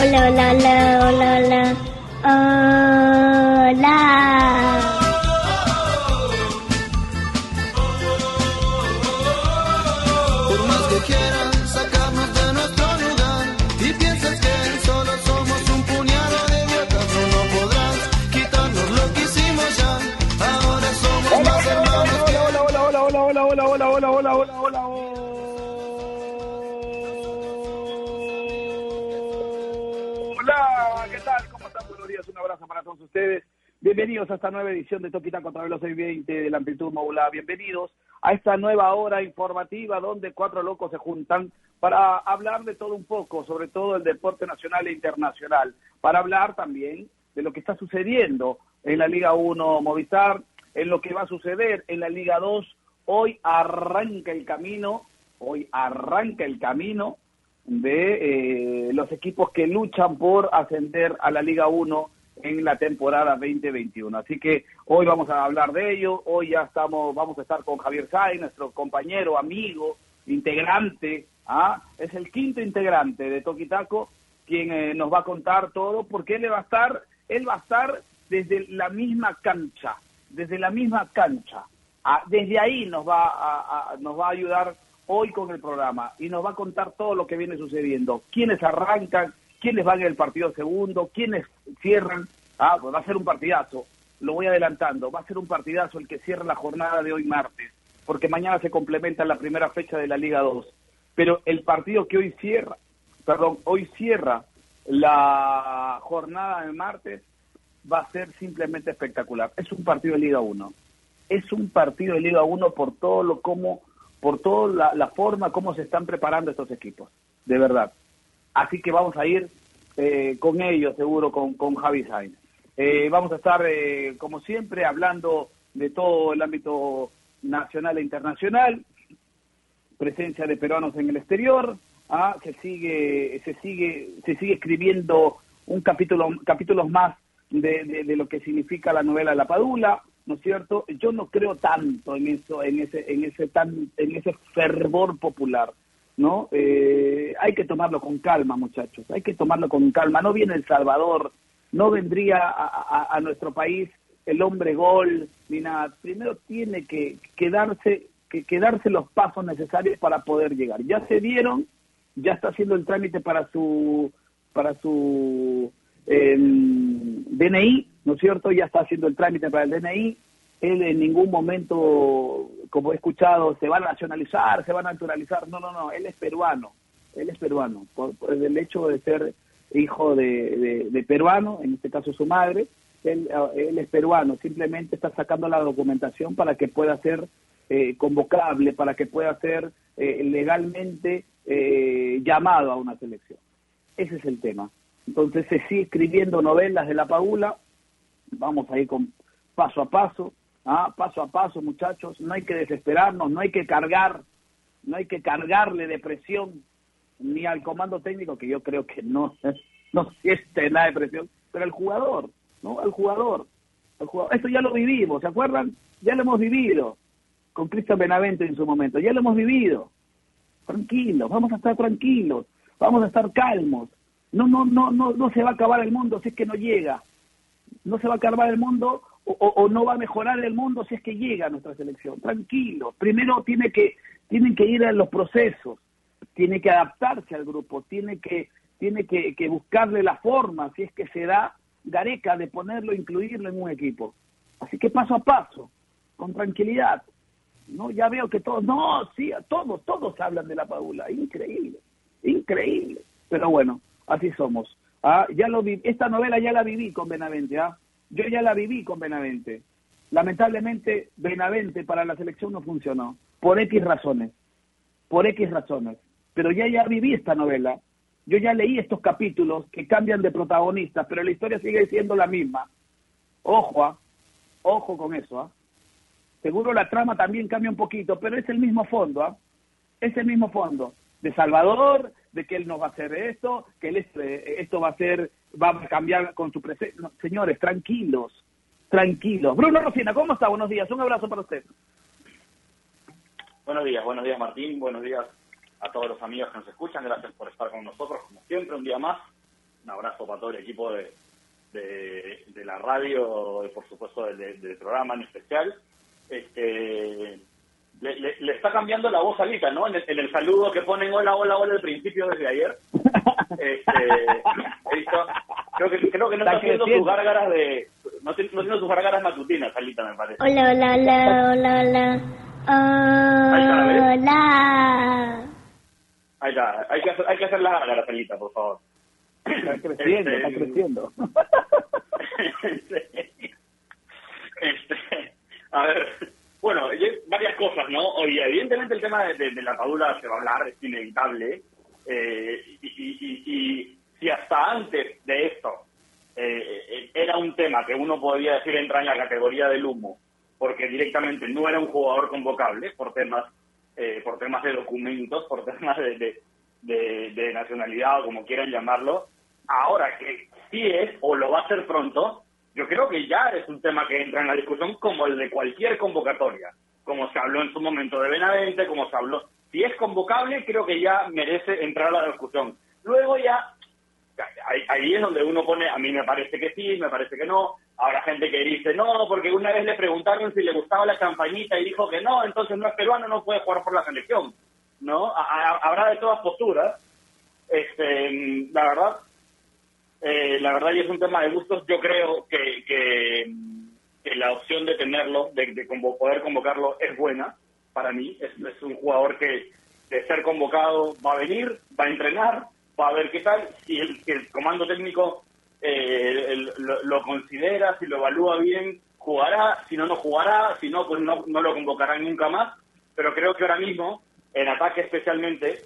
Hola, hola, hola, hola, hola. Hola. Ustedes. Bienvenidos a esta nueva edición de Toquita contra Veloz 620 de la amplitud modular. Bienvenidos a esta nueva hora informativa donde cuatro locos se juntan para hablar de todo un poco, sobre todo el deporte nacional e internacional, para hablar también de lo que está sucediendo en la Liga 1 Movistar, en lo que va a suceder en la Liga 2. Hoy arranca el camino, hoy arranca el camino de eh, los equipos que luchan por ascender a la Liga 1 en la temporada 2021. Así que hoy vamos a hablar de ello. Hoy ya estamos, vamos a estar con Javier Sáenz, nuestro compañero, amigo, integrante. ¿ah? Es el quinto integrante de Toquitaco quien eh, nos va a contar todo, porque él va a estar, él va a estar desde la misma cancha, desde la misma cancha. Ah, desde ahí nos va a, a- nos va a ayudar hoy con el programa y nos va a contar todo lo que viene sucediendo, quiénes arrancan, quiénes van en el partido segundo, quiénes cierran. Ah, pues va a ser un partidazo, lo voy adelantando, va a ser un partidazo el que cierra la jornada de hoy martes, porque mañana se complementa la primera fecha de la Liga 2. Pero el partido que hoy cierra, perdón, hoy cierra la jornada de martes va a ser simplemente espectacular. Es un partido de Liga 1. Es un partido de Liga 1 por todo lo como por toda la, la forma como se están preparando estos equipos, de verdad. Así que vamos a ir eh, con ellos, seguro, con, con Javi Sainz. Eh, vamos a estar, eh, como siempre, hablando de todo el ámbito nacional e internacional, presencia de peruanos en el exterior, ah, se sigue, se sigue, se sigue escribiendo un capítulo, capítulos más de, de- de lo que significa la novela La Padula, ¿no es cierto? Yo no creo tanto en eso, en ese, en ese tan, en ese fervor popular, ¿no? Eh, hay que tomarlo con calma, muchachos, hay que tomarlo con calma. No viene El Salvador, no vendría a, nuestro país el hombre gol, ni nada. Primero tiene que, que darse que, que darse los pasos necesarios para poder llegar. Ya se dieron, ya está haciendo el trámite para su para su em, DNI, ¿no es cierto? Ya está haciendo el trámite para el DNI. Él en ningún momento, como he escuchado, se va a nacionalizar, se va a naturalizar. No, no, no, él es peruano. Él es peruano. Por, el hecho de ser hijo de, peruano, en este caso su madre, él, eh, él es peruano. Simplemente está sacando la documentación para que pueda ser eh, convocable, para que pueda ser eh, legalmente eh, llamado a una selección. Ese es el tema. Entonces se sigue escribiendo novelas de la Paula, vamos a ir con paso a paso, ¿ah? paso a paso muchachos, no hay que desesperarnos, no hay que cargar, no hay que cargarle de presión ni al comando técnico, que yo creo que no, no siente nada de presión, pero al jugador, ¿no? Al jugador, al jugador. Esto ya lo vivimos, ¿se acuerdan? Ya lo hemos vivido con Cristian Benavente en su momento, ya lo hemos vivido tranquilos, vamos a estar tranquilos, vamos a estar calmos. No, no, no, no, no se va a acabar el mundo si es que no llega. No se va a acabar el mundo o, no va a mejorar el mundo si es que llega a nuestra selección. Tranquilos. Primero tiene que, tienen que ir a los procesos, tiene que adaptarse al grupo, tiene que, tiene que, que buscarle la forma, si es que se da Gareca, de ponerlo, incluirlo en un equipo. Así que paso a paso, con tranquilidad. No, ya veo que todos, no, sí, todos, todos hablan de la Paula, increíble, increíble. Pero bueno, así somos. Ah, ya lo vi, esta novela ya la viví con Benavente, ¿ah? Yo ya la viví con Benavente. Lamentablemente, Benavente para la selección no funcionó, por X razones, por X razones. Pero ya ya viví esta novela, yo ya leí estos capítulos que cambian de protagonistas, pero la historia sigue siendo la misma. Ojo, ¿ah? ojo con eso, ¿ah? Seguro la trama también cambia un poquito, pero es el mismo fondo, ¿ah? Es el mismo fondo. De Salvador, de que él nos va a hacer esto, que él eh, esto va a ser, va a cambiar con su presencia. No, señores, tranquilos, tranquilos. Bruno Rocina, ¿cómo está? Buenos días, un abrazo para usted. Buenos días, buenos días Martín, buenos días a todos los amigos que nos escuchan, gracias por estar con nosotros, como siempre, un día más, un abrazo para todo el equipo de, de, la radio, y por supuesto del, programa en especial. Este, le, está cambiando la voz a Lita, ¿no? En el, saludo que ponen hola, hola, hola al principio desde ayer. Este, creo, que, creo que no está, haciendo sus gárgaras de... No, tiene, no tiene sus gárgaras matutinas, Alita, me parece. Hola, hola, hola, hola, hola. Hola. Ahí está, hay que hacer, hay que hacer la gárgaras, Alita, por favor. Está creciendo, está este, creciendo. este, a ver, bueno, varias cosas, ¿no? Oye, evidentemente el tema de, la padula se va a hablar, es inevitable. Eh, y, si hasta antes de esto eh, era un tema que uno podría decir entra en la categoría del humo, porque directamente no era un jugador convocable por temas eh, por temas de documentos, por temas de, de nacionalidad o como quieran llamarlo, Ahora que sí es o lo va a ser pronto, yo creo que ya es un tema que entra en la discusión como el de cualquier convocatoria, como se habló en su momento de Benavente, como se habló. Si es convocable, creo que ya merece entrar a la discusión. Luego ya, ahí, es donde uno pone, a mí me parece que sí, me parece que no. Habrá gente que dice no, porque una vez le preguntaron si le gustaba la campañita y dijo que no, entonces no es peruano, no puede jugar por la selección. ¿No? habrá de todas posturas. Este, la verdad, eh, la verdad, y es un tema de gustos, yo creo que, que, la opción de tenerlo, de, poder convocarlo, es buena para mí. Es, un jugador que, de ser convocado, va a venir, va a entrenar, va a ver qué tal. Si el, el comando técnico eh, lo, considera, si lo evalúa bien, jugará. Si no, no jugará. Si no, pues no, no lo convocarán nunca más. Pero creo que ahora mismo, en ataque especialmente,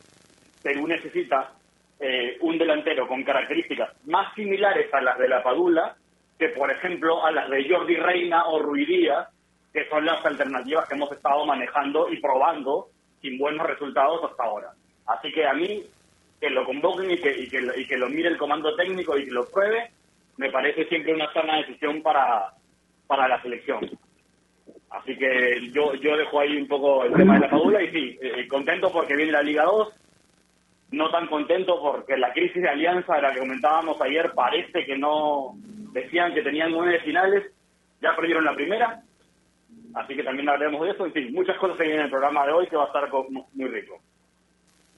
Perú necesita eh, un delantero con características más similares a las de la Padula que, por ejemplo, a las de Jordi Reina o Ruidía, que son las alternativas que hemos estado manejando y probando sin buenos resultados hasta ahora. Así que a mí, que lo convoquen y que, y que, y que lo mire el comando técnico y que lo pruebe, me parece siempre una sana decisión para, para la selección. Así que yo, yo dejo ahí un poco el tema de la Padula y sí, eh, contento porque viene la Liga 2, no tan contento porque la crisis de alianza de la que comentábamos ayer parece que no decían que tenían nueve finales, ya perdieron la primera, así que también hablaremos de eso. En fin, muchas cosas en el programa de hoy que va a estar muy rico.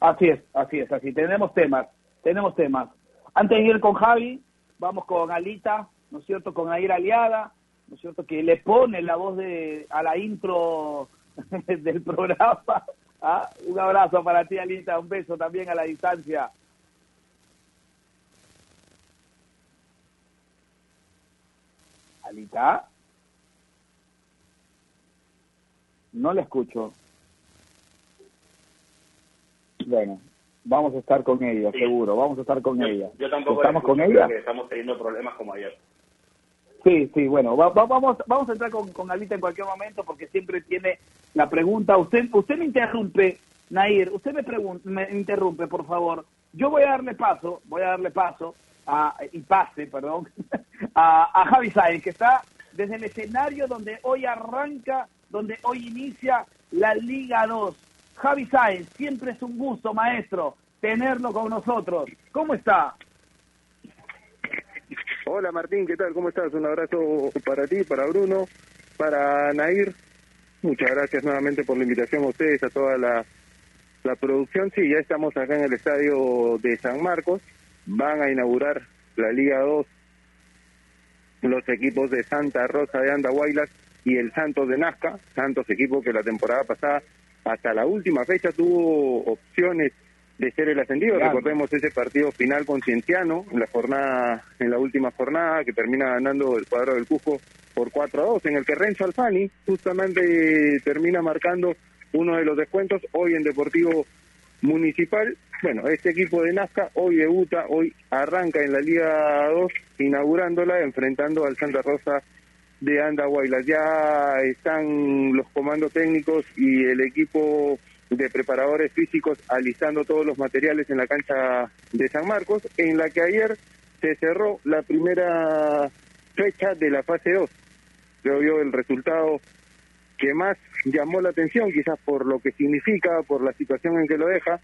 Así es, así es, así. Tenemos temas, tenemos temas. Antes de ir con Javi, vamos con Alita, ¿no es cierto? Con Air Aliada, ¿no es cierto? Que le pone la voz de a la intro del programa ¿Ah? Un abrazo para ti, Alita. Un beso también a la distancia. Alita. No le escucho. Bueno, vamos a estar con ella, seguro. Vamos a estar con ella. Yo tampoco ¿Estamos con ella? Estamos teniendo problemas como ayer. Sí, sí, bueno, vamos, vamos a entrar con, con Alita en cualquier momento porque siempre tiene la pregunta. Usted, usted me interrumpe, Nair, usted me, me interrumpe, por favor. Yo voy a darle paso, voy a darle paso a, y pase, perdón, a, a Javi Sáenz, que está desde el escenario donde hoy arranca, donde hoy inicia la Liga 2. Javi Sáenz, siempre es un gusto, maestro, tenerlo con nosotros. ¿Cómo está? Hola Martín, ¿qué tal? ¿Cómo estás? Un abrazo para ti, para Bruno, para Nair. Muchas gracias nuevamente por la invitación a ustedes, a toda la, la producción. Sí, ya estamos acá en el estadio de San Marcos. Van a inaugurar la Liga 2 los equipos de Santa Rosa de Andahuaylas y el Santos de Nazca. Santos, equipo que la temporada pasada hasta la última fecha tuvo opciones de ser el ascendido. Recordemos ese partido final con Cienciano en la jornada, en la última jornada, que termina ganando el cuadro del Cusco por 4 a 2, en el que Renzo Alfani justamente termina marcando uno de los descuentos hoy en Deportivo Municipal. Bueno, este equipo de Nazca hoy debuta, hoy arranca en la Liga 2, inaugurándola, enfrentando al Santa Rosa de Andahuaylas. Ya están los comandos técnicos y el equipo de preparadores físicos alistando todos los materiales en la cancha de San Marcos, en la que ayer se cerró la primera fecha de la fase 2. Creo yo el resultado que más llamó la atención, quizás por lo que significa, por la situación en que lo deja,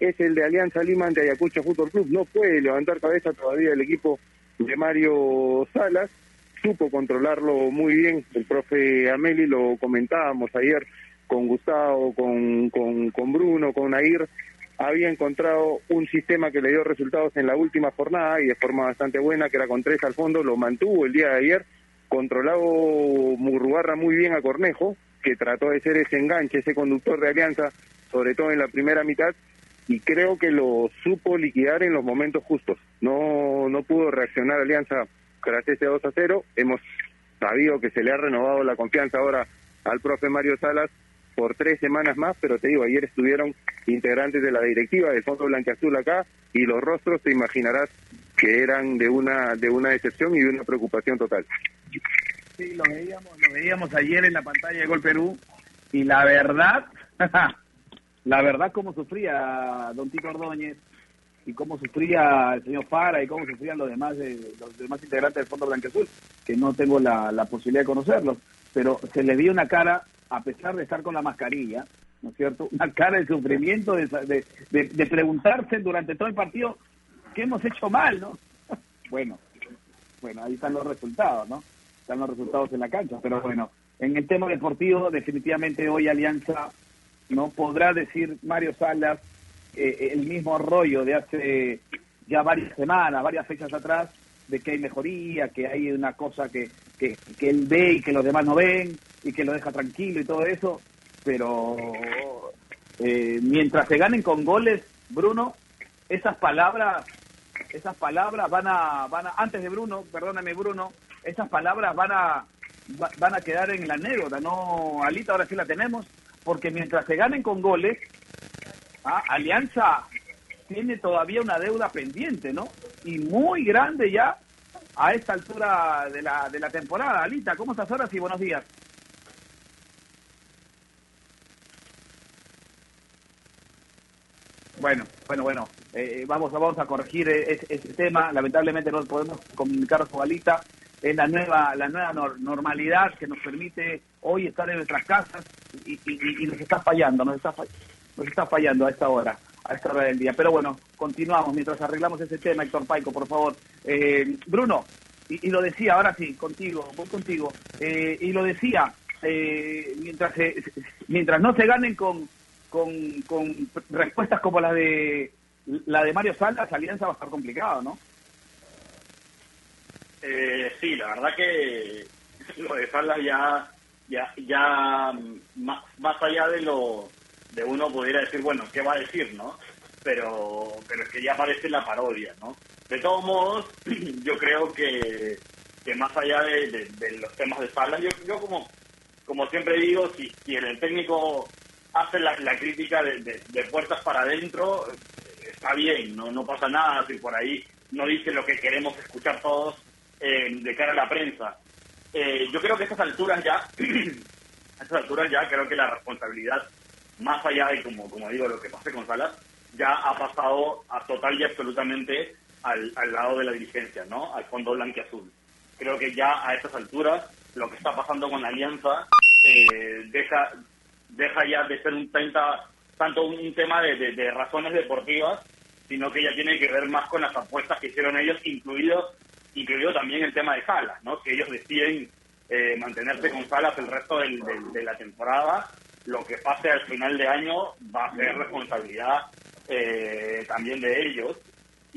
es el de Alianza Lima ante Ayacucho Fútbol Club. No puede levantar cabeza todavía el equipo de Mario Salas. Supo controlarlo muy bien el profe Ameli, lo comentábamos ayer con Gustavo, con, con, con Bruno, con Nair. Había encontrado un sistema que le dio resultados en la última jornada y de forma bastante buena, que era con tres al fondo, lo mantuvo el día de ayer, controlado Murrugarra muy bien a Cornejo, que trató de ser ese enganche, ese conductor de Alianza, sobre todo en la primera mitad, y creo que lo supo liquidar en los momentos justos. No, no pudo reaccionar Alianza tras ese 2 a 0. Hemos sabido que se le ha renovado la confianza ahora al profe Mario Salas por tres semanas más, pero te digo, ayer estuvieron integrantes de la directiva del Fondo Blanqueazul acá y los rostros te imaginarás que eran de una de una decepción y de una preocupación total. Sí, lo veíamos, lo veíamos ayer en la pantalla de Gol Perú y la verdad, la verdad cómo sufría Don Tito Ordóñez y cómo sufría el señor Fara y cómo sufrían los demás eh, los demás integrantes del Fondo Blanqueazul, que no tengo la, la posibilidad de conocerlos, pero se les vio una cara, a pesar de estar con la mascarilla, ¿no es cierto? Una cara de sufrimiento, de, de, de, preguntarse durante todo el partido qué hemos hecho mal, ¿no? bueno, bueno, ahí están los resultados, ¿no? Están los resultados en la cancha, pero bueno, en el tema deportivo, definitivamente hoy Alianza no podrá decir Mario Salas eh, el mismo rollo de hace ya varias semanas, varias fechas atrás, de que hay mejoría, que hay una cosa que, que, que él ve y que los demás no ven, y que lo deja tranquilo y todo eso, pero eh, mientras se ganen con goles, Bruno, esas palabras, esas palabras van a, van a, antes de Bruno, perdóname Bruno, esas palabras van a, va- van a quedar en la anécdota, ¿no, Alita? Ahora sí la tenemos, porque mientras se ganen con goles, ah, Alianza tiene todavía una deuda pendiente, ¿no? Y muy grande ya a esta altura de la, de la temporada. Alita, ¿cómo estás ahora? Sí, buenos días. Bueno, bueno, bueno. eh, vamos, a- vamos a corregir eh, ese, tema. Lamentablemente no podemos comunicar con Alita. Es la nueva, la nueva nor- normalidad que nos permite hoy estar en nuestras casas y, y- nos está fallando, nos está, fa- nos está fallando a esta hora, a esta hora del día. Pero bueno, continuamos mientras arreglamos ese tema, Héctor Paico, por favor. Eh, Bruno, y, lo decía, ahora sí, contigo, voy contigo. Eh, y lo decía, eh, mientras, mientras no se ganen con, con, con respuestas como la de la de Mario Salas, Alianza va a estar complicado, ¿no? Eh, sí, la verdad que lo de Salas ya, ya, ya mm, más, más allá de lo de uno pudiera decir, bueno, ¿qué va a decir, no? Pero, pero es que ya parece la parodia, ¿no? De todos modos, yo creo que, que más allá de los temas de Salas, yo, yo como, como siempre digo, si, si el técnico hace la, la crítica de, de- de puertas para adentro, eh, está bien, no, no pasa nada si por ahí no dice lo que queremos escuchar todos eh, de cara a la prensa. Eh, yo creo que a estas alturas ya, a estas alturas ya creo que la responsabilidad, más allá de como, como digo, lo que pase con Salas, ya ha pasado a total y absolutamente al, al lado de la dirigencia, ¿no? Al fondo blanquiazul. Creo que ya a estas alturas lo que está pasando con la Alianza eh, deja, deja ya de ser un 30, tanto un tema de, razones deportivas, sino que ya tiene que ver más con las apuestas que hicieron ellos, incluido, incluido también el tema de Salas, ¿no? Que ellos deciden eh, mantenerse con Salas el resto del- de la temporada. Lo que pase al final de año va a ser responsabilidad eh, también de ellos.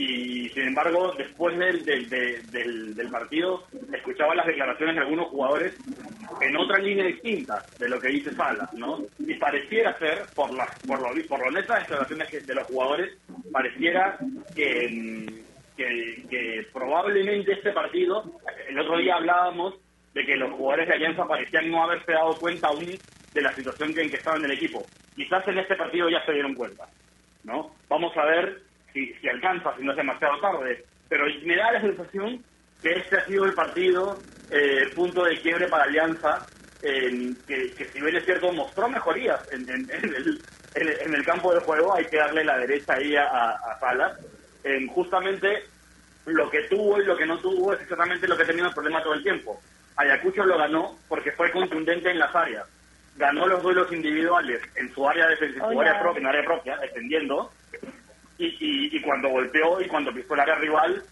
Y sin embargo, después del, del, de- del, del partido, escuchaba las declaraciones de algunos jugadores en otra línea distinta de lo que dice Salas, ¿no? Y pareciera ser, por las por lo, por lo honestas declaraciones de los jugadores, pareciera que, que, que probablemente este partido, el otro día hablábamos de que los jugadores de Alianza parecían no haberse dado cuenta aún de la situación en que estaban en el equipo. Quizás en este partido ya se dieron cuenta. ¿no? Vamos a ver si, si alcanza, si no es demasiado tarde. Pero me da la sensación que este ha sido el partido, eh, punto de quiebre para Alianza, en que, que si bien es cierto mostró mejorías en, en- en el, en, el- campo de juego, hay que darle la derecha ahí a, a, Salas. En justamente lo que tuvo y lo que no tuvo es exactamente lo que ha tenido el problema todo el tiempo. Ayacucho lo ganó porque fue contundente en las áreas. Ganó los duelos individuales en su área defensiva, área propia, en área propia, defendiendo, y, y, cuando golpeó y cuando pisó el área rival,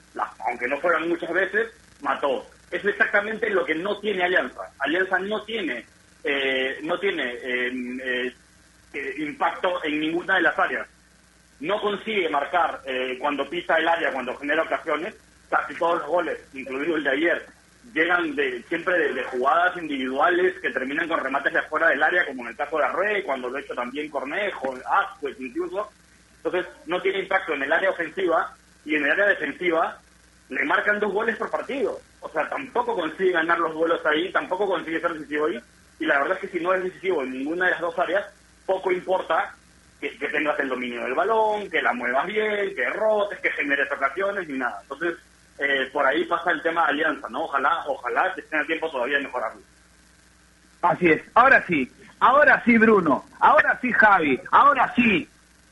aunque no fueran muchas veces, mató. Es exactamente lo que no tiene Alianza. Alianza no tiene, eh, no tiene eh, eh, eh, impacto en ninguna de las áreas. No consigue marcar eh, cuando pisa el área, cuando genera ocasiones. Casi todos los goles, incluido el de ayer, llegan de, siempre de, de jugadas individuales que terminan con remates de afuera del área, como en el caso de Arrey, cuando lo ha hecho también Cornejo, Asquez incluso. Entonces, no tiene impacto en el área ofensiva y en el área defensiva le marcan dos goles por partido. O sea, tampoco consigue ganar los duelos ahí, tampoco consigue ser decisivo ahí. Y la verdad es que si no es decisivo en ninguna de las dos áreas, poco importa que, tengas el dominio del balón, que la muevas bien, que rotes, que generes ocasiones, ni nada. Entonces, eh, por ahí pasa el tema de alianza, ¿no? Ojalá, ojalá estén a tiempo todavía de mejorarlo. Así es. Ahora sí. Ahora sí, Bruno. Ahora sí, Javi. Ahora sí.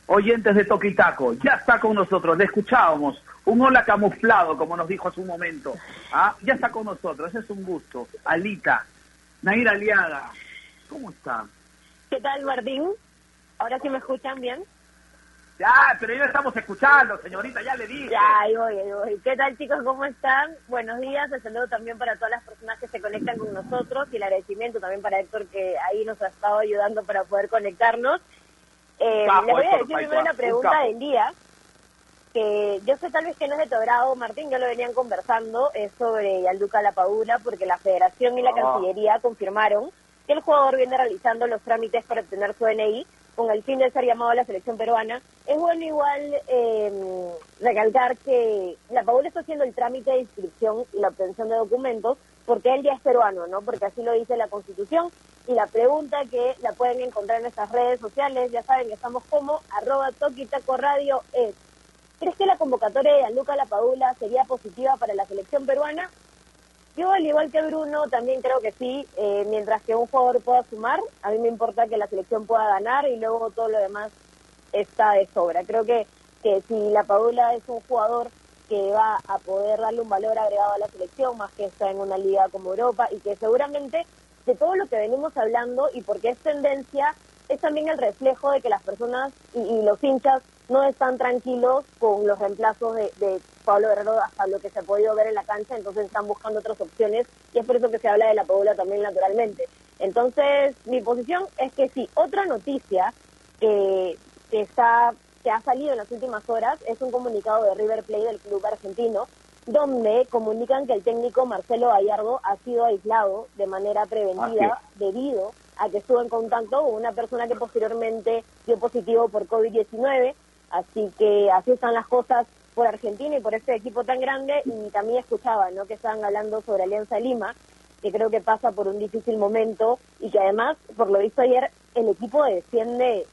Oyentes de Toquitaco. Ya está con nosotros. Le escuchábamos. Un hola camuflado, como nos dijo hace un momento. ¿Ah? Ya está con nosotros. Ese es un gusto. Alita. Nair Aliaga. ¿Cómo está? ¿Qué tal, Martín? Ahora sí me escuchan bien. Ya, pero ya estamos escuchando, señorita. Ya le dije. Ya, ahí voy, ahí voy. ¿Qué tal, chicos? ¿Cómo están? Buenos días. El saludo también para todas las personas que se conectan con nosotros y el agradecimiento también para Héctor que ahí nos ha estado ayudando para poder conectarnos. Eh, les voy a decir primero la un pregunta del día, que yo sé tal vez que no es de tu agrado, Martín, ya lo venían conversando, es sobre Yalduca Lapadula, porque la Federación y la Ah. Cancillería confirmaron que el jugador viene realizando los trámites para obtener su DNI con el fin de ser llamado a la selección peruana. Es bueno igual eh, recalcar que la Padula está haciendo el trámite de inscripción y la obtención de documentos porque él ya es peruano, ¿no? Porque así lo dice la Constitución. Y la pregunta que la pueden encontrar en nuestras redes sociales, ya saben que estamos como arroba Toquitaco Radio es, ¿crees que la convocatoria de Luca Lapadula sería positiva para la selección peruana? Yo, al igual que Bruno, también creo que sí, eh, mientras que un jugador pueda sumar, a mí me importa que la selección pueda ganar y luego todo lo demás está de sobra. Creo que, que si la Padula es un jugador que va a poder darle un valor agregado a la selección, más que está en una liga como Europa, y que seguramente de todo lo que venimos hablando y porque es tendencia, es también el reflejo de que las personas y, los hinchas no están tranquilos con los reemplazos de, de Pablo Guerrero hasta lo que se ha podido ver en la cancha, entonces están buscando otras opciones y es por eso que se habla de la Padula también naturalmente. Entonces, mi posición es que sí, otra noticia que, que está que ha salido en las últimas horas es un comunicado de River Plate del club argentino donde comunican que el técnico Marcelo Gallardo ha sido aislado de manera preventiva debido a que estuvo en contacto con una persona que posteriormente dio positivo por COVID-19. Así que así están las cosas por Argentina y por este equipo tan grande. Y también escuchaba ¿no? que estaban hablando sobre Alianza Lima, que creo que pasa por un difícil momento y que además, por lo visto ayer, el equipo defiende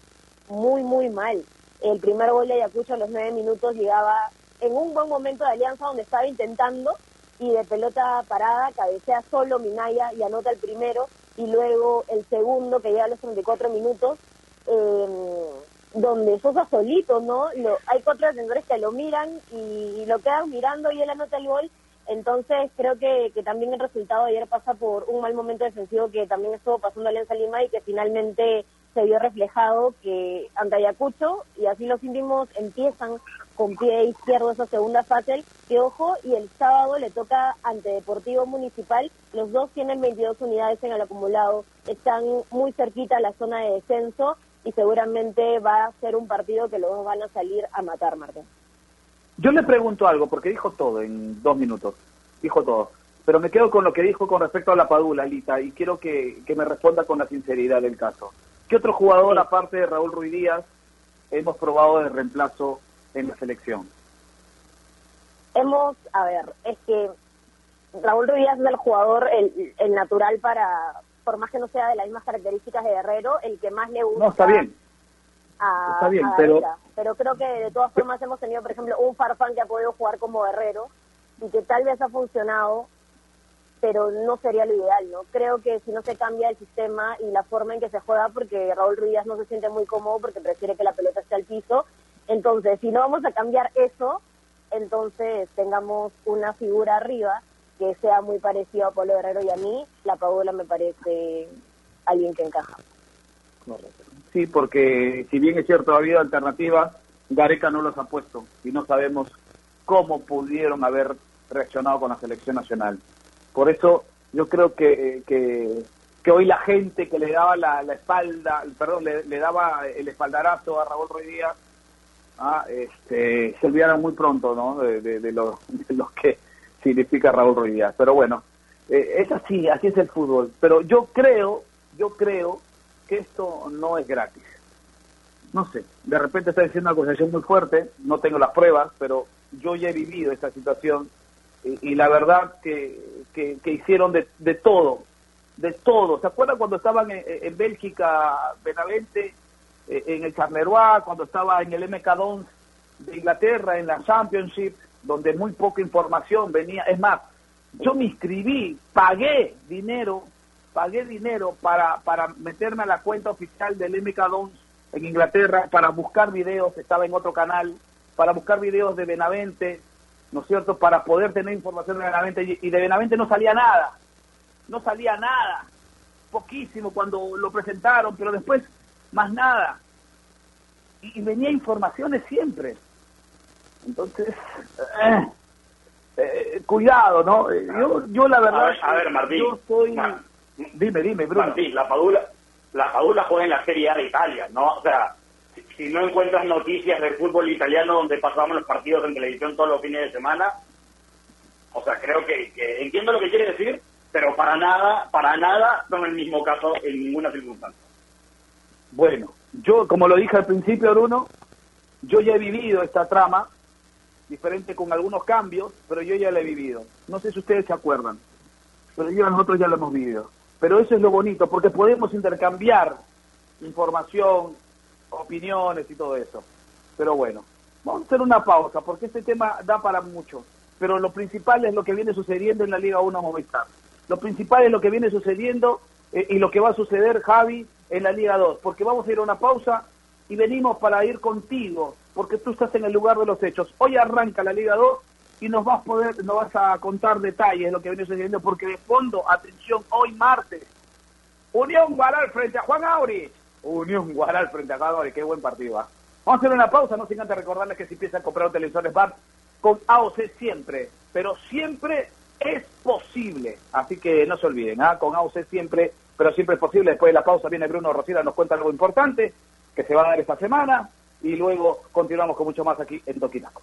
muy, muy mal. El primer gol de Ayacucho a los nueve minutos llegaba en un buen momento de Alianza donde estaba intentando y de pelota parada cabecea solo Minaya y anota el primero y luego el segundo que llega a los 34 minutos eh, donde Sosa solito, ¿no? Lo, hay cuatro defensores que lo miran y, lo quedan mirando y él anota el gol. Entonces creo que, que también el resultado de ayer pasa por un mal momento defensivo que también estuvo pasando Alianza Lima y que finalmente se vio reflejado que ante Ayacucho y así los íntimos empiezan con pie izquierdo esa segunda fase, que ojo, y el sábado le toca ante Deportivo Municipal, los dos tienen 22 unidades en el acumulado, están muy cerquita a la zona de descenso y seguramente va a ser un partido que los dos van a salir a matar, Martín. Yo le pregunto algo, porque dijo todo en dos minutos, dijo todo. Pero me quedo con lo que dijo con respecto a la Padula, Lita, y quiero que, que me responda con la sinceridad del caso. ¿Qué otro jugador, Sí. aparte de Raúl Ruiz Díaz, hemos probado de reemplazo en la selección? Hemos, a ver, es que Raúl Ruiz es el jugador, el, el natural para, por más que no sea de las mismas características de Guerrero, el que más le gusta No, está bien. a, Está bien, a pero-. Pero creo que de todas formas hemos tenido, por ejemplo, un Farfán que ha podido jugar como Guerrero y que tal vez ha funcionado, pero no sería lo ideal, ¿no? Creo que si no se cambia el sistema y la forma en que se juega, porque Raúl Ruiz no se siente muy cómodo porque prefiere que la pelota esté al piso, entonces si no vamos a cambiar eso, entonces tengamos una figura arriba que sea muy parecido a Pablo Guerrero y a mí, la Paola me parece alguien que encaja. Sí, porque si bien es cierto ha habido alternativas, Gareca no los ha puesto y no sabemos cómo pudieron haber reaccionado con la selección nacional. Por eso yo creo que, que, hoy la gente que le daba la, espalda, perdón, le, daba el espaldarazo a Raúl Ruiz ah, este, se olvidaron muy pronto ¿no? de, de, lo, de lo que significa Raúl Ruiz. Pero bueno, eh, es así, así es el fútbol. Pero yo creo, yo creo que esto no es gratis. No sé, de repente está diciendo una acusación muy fuerte, no tengo las pruebas, pero yo ya he vivido esta situación y, la verdad que, que, que hicieron de, de todo, de todo. ¿Se acuerdan cuando estaban en, Bélgica, Benavente, eh, en el Charleroi, cuando estaba en el MK Dons de Inglaterra, en la Championship, donde muy poca información venía? Es más, yo me inscribí, pagué dinero, pagué dinero para, para meterme a la cuenta oficial del MK Dons en Inglaterra, para buscar videos, estaba en otro canal, para buscar videos de Benavente, ¿no es cierto?, para poder tener información de Benavente, y de Benavente no salía nada, no salía nada, poquísimo cuando lo presentaron, pero después más nada. Y, y venía informaciones siempre. Entonces, eh, eh, cuidado, ¿no? Eh, Yo, yo la verdad, A ver, a ver, Martín. yo soy... Dime, dime, Bruno. Martín, la Padula, la Padula juega en la Serie A de Italia, ¿no? O sea, si, no encuentras noticias del fútbol italiano donde pasamos los partidos en televisión todos los fines de semana, o sea, creo que, entiendo lo que quiere decir, pero para nada, para nada son el mismo caso en ninguna circunstancia. Bueno, yo, como lo dije al principio, Bruno, yo ya he vivido esta trama, diferente con algunos cambios, pero yo ya la he vivido. No sé si ustedes se acuerdan, pero yo nosotros ya lo hemos vivido. Pero eso es lo bonito, porque podemos intercambiar información, opiniones y todo eso. Pero bueno, vamos a hacer una pausa, porque este tema da para mucho. Pero lo principal es lo que viene sucediendo en la Liga 1 Movistar. Lo principal es lo que viene sucediendo eh, y lo que va a suceder, Javi, en la Liga 2. Porque vamos a ir a una pausa y venimos para ir contigo, porque tú estás en el lugar de los hechos. Hoy arranca la Liga 2 y nos vas poder, nos vas a contar detalles de lo que viene sucediendo, porque de fondo, atención, hoy martes, Unión Guaral frente a Juan Aurich. Unión Guaral frente a Aurich, qué buen partido. ¿ah? Vamos a hacer una pausa, no sin antes recordarles que si piensan comprar un televisor Smart, con AOC siempre, pero siempre es posible. Así que no se olviden, ¿ah? con AOC siempre, pero siempre es posible. Después de la pausa viene Bruno Rosira, nos cuenta algo importante que se va a dar esta semana y luego continuamos con mucho más aquí en Toquinaco.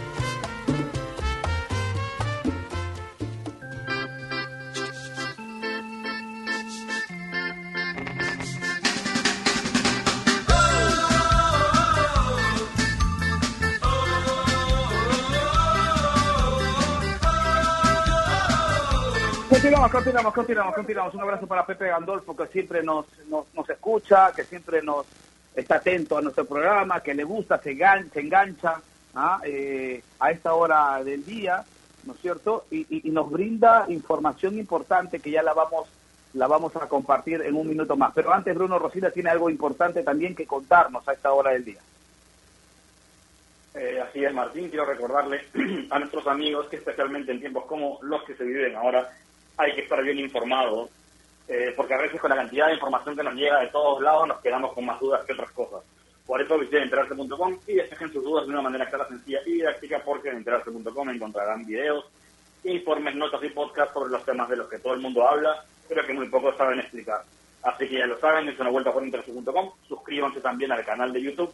Continuamos, continuamos, continuamos, continuamos. Un abrazo para Pepe Gandolfo, que siempre nos, nos, nos escucha, que siempre nos está atento a nuestro programa, que le gusta, se, gan- se engancha ¿ah? Eh, a esta hora del día, ¿no es cierto? Y, y- nos brinda información importante que ya la vamos la vamos a compartir en un minuto más. Pero antes Bruno Rosina tiene algo importante también que contarnos a esta hora del día. Eh, así es, Martín. Quiero recordarle a nuestros amigos que especialmente en tiempos como los que se viven ahora hay que estar bien informados, eh, porque a veces con la cantidad de información que nos llega de todos lados nos quedamos con más dudas que otras cosas. Por eso visiten enterarse.com y despejen sus dudas de una manera clara, sencilla y didáctica, porque en enterarse.com encontrarán videos, informes, notas y podcasts sobre los temas de los que todo el mundo habla, pero que muy pocos saben explicar. Así que ya lo saben, es una vuelta por enterarse.com. Suscríbanse también al canal de YouTube,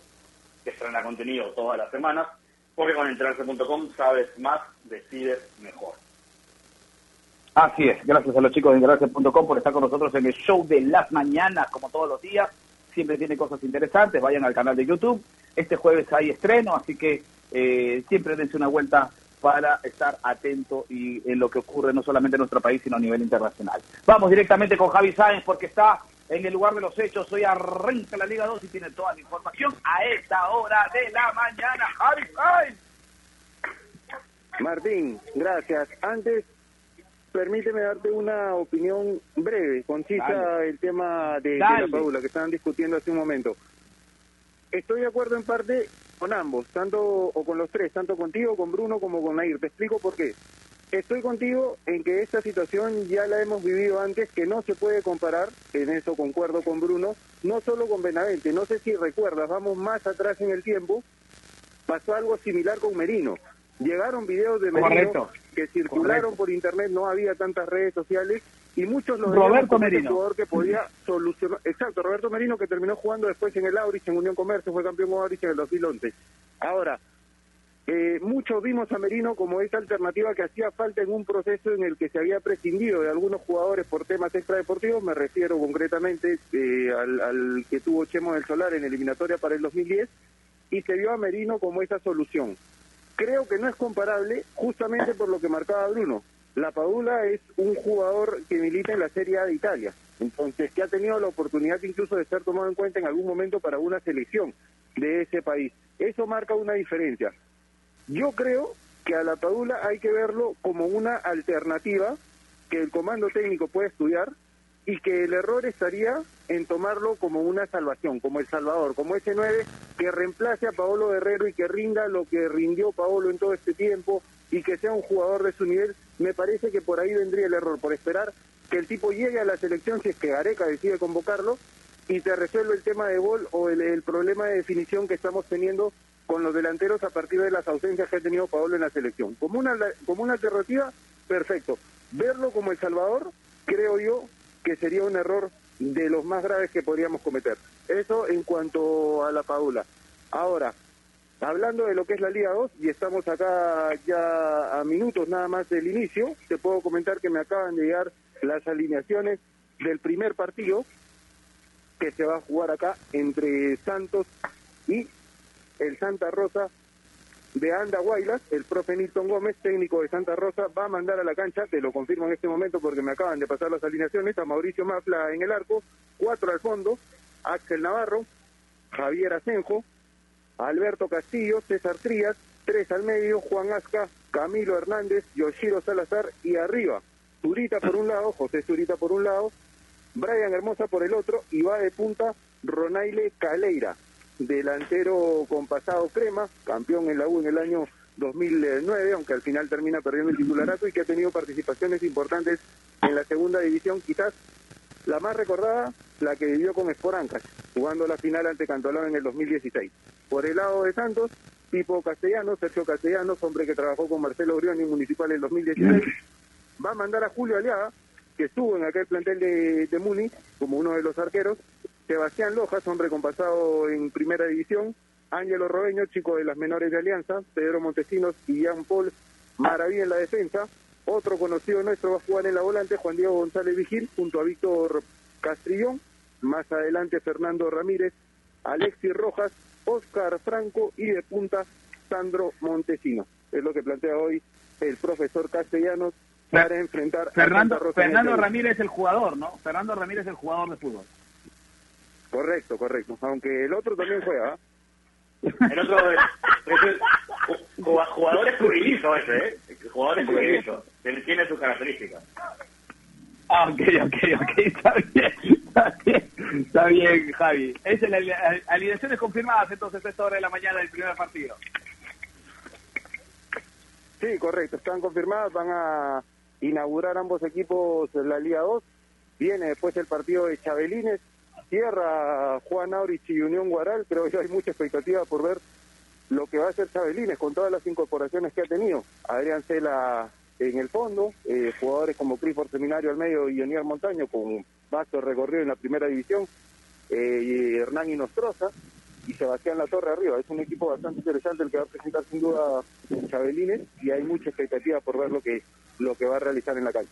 que estrena contenido todas las semanas, porque con enterarse.com sabes más, decides mejor. Así es, gracias a los chicos de Enterarse.com por estar con nosotros en el show de las mañanas, como todos los días. Siempre tiene cosas interesantes, vayan al canal de YouTube. Este jueves hay estreno, así que eh, siempre dense una vuelta para estar atento y en lo que ocurre no solamente en nuestro país, sino a nivel internacional. Vamos directamente con Javi Sáenz porque está en el lugar de los hechos. Hoy arranca la Liga 2 y tiene toda la información a esta hora de la mañana. Javi Sáenz. Martín, gracias. Antes, permíteme darte una opinión breve, concisa Dale. el tema de, la Paula que estaban discutiendo hace un momento. Estoy de acuerdo en parte con ambos, tanto o con los tres, tanto contigo, con Bruno como con Nair. Te explico por qué. Estoy contigo en que esta situación ya la hemos vivido antes, que no se puede comparar, en eso concuerdo con Bruno, no solo con Benavente, no sé si recuerdas, vamos más atrás en el tiempo, pasó algo similar con Merino. Llegaron videos de Merino Correcto. que circularon Correcto. por internet, no había tantas redes sociales y muchos lo Roberto Merino. jugador que podía solucionar. Exacto, Roberto Merino que terminó jugando después en el Aurich, en Unión Comercio, fue campeón Aurich en el 2011. Ahora, eh, muchos vimos a Merino como esa alternativa que hacía falta en un proceso en el que se había prescindido de algunos jugadores por temas extradeportivos, me refiero concretamente eh, al, al que tuvo Chemo del Solar en eliminatoria para el 2010, y se vio a Merino como esa solución. Creo que no es comparable justamente por lo que marcaba Bruno. La Padula es un jugador que milita en la Serie A de Italia, entonces que ha tenido la oportunidad incluso de ser tomado en cuenta en algún momento para una selección de ese país. Eso marca una diferencia. Yo creo que a la Padula hay que verlo como una alternativa que el comando técnico puede estudiar y que el error estaría en tomarlo como una salvación, como el Salvador, como ese 9 que reemplace a Paolo Guerrero y que rinda lo que rindió Paolo en todo este tiempo y que sea un jugador de su nivel, me parece que por ahí vendría el error, por esperar que el tipo llegue a la selección si es que Gareca decide convocarlo y te resuelve el tema de gol o el, el problema de definición que estamos teniendo con los delanteros a partir de las ausencias que ha tenido Paolo en la selección. Como una, como una alternativa, perfecto. Verlo como El Salvador, creo yo que sería un error de los más graves que podríamos cometer. Eso en cuanto a la Paula. Ahora, hablando de lo que es la Liga 2, y estamos acá ya a minutos nada más del inicio, te puedo comentar que me acaban de llegar las alineaciones del primer partido que se va a jugar acá entre Santos y el Santa Rosa de Anda Guaylas, el profe Nilton Gómez, técnico de Santa Rosa, va a mandar a la cancha, te lo confirmo en este momento porque me acaban de pasar las alineaciones, a Mauricio Mafla en el arco, cuatro al fondo, Axel Navarro, Javier Asenjo, Alberto Castillo, César Trías, tres al medio, Juan Asca, Camilo Hernández, Yoshiro Salazar y arriba, Zurita por un lado, José Zurita por un lado, Brian Hermosa por el otro y va de punta Ronaile Caleira, delantero con pasado crema, campeón en la U en el año 2009, aunque al final termina perdiendo el titularato y que ha tenido participaciones importantes en la segunda división, quizás la más recordada, la que vivió con Esporancas, jugando la final ante Cantolao en el 2016. Por el lado de Santos, Pipo Castellanos, Sergio Castellanos, hombre que trabajó con Marcelo Brioni en Municipal en el 2016, va a mandar a Julio Aliaga, que estuvo en aquel plantel de, de Muni como uno de los arqueros, Sebastián Lojas, hombre con pasado en primera división, Ángelo Robeño, chico de las menores de Alianza, Pedro Montesinos y Jean Paul Maraví en la defensa, otro conocido nuestro va a jugar en la volante, Juan Diego González Vigil, junto a Víctor Castrillón, más adelante Fernando Ramírez, Alexis Rojas, Oscar Franco y de punta Sandro Montesinos. Es lo que plantea hoy el profesor Castellanos para enfrentar Fernando, a Fernando. Ramírez es el jugador, ¿no? Fernando Ramírez es el jugador de fútbol. Correcto, correcto. Aunque el otro también juega. ¿ah? El otro es, es el- ju- jugador escurridizo ese, ¿eh? El Jugador escurridizo. Tiene- Tiene sus características. Ah, ok, ok, ok, está bien, está bien, está bien, Javi. Es la la- alineaciones confirmadas entonces a esta hora de la mañana del primer partido. Sí, correcto. Están confirmadas. Van a inaugurar ambos equipos la Liga 2. Viene después el partido de Chabelines. Cierra Juan Aurich y Unión Guaral. Creo que hay mucha expectativa por ver lo que va a hacer Chabelines con todas las incorporaciones que ha tenido. Adrián Cela en el fondo, eh, jugadores como Clifford Seminario al medio y Onier Montaño con vasto recorrido en la primera división, eh, y Hernán Inostroza y Sebastián La Torre arriba. Es un equipo bastante interesante el que va a presentar sin duda Chabelines y hay mucha expectativa por ver lo que, lo que va a realizar en la calle.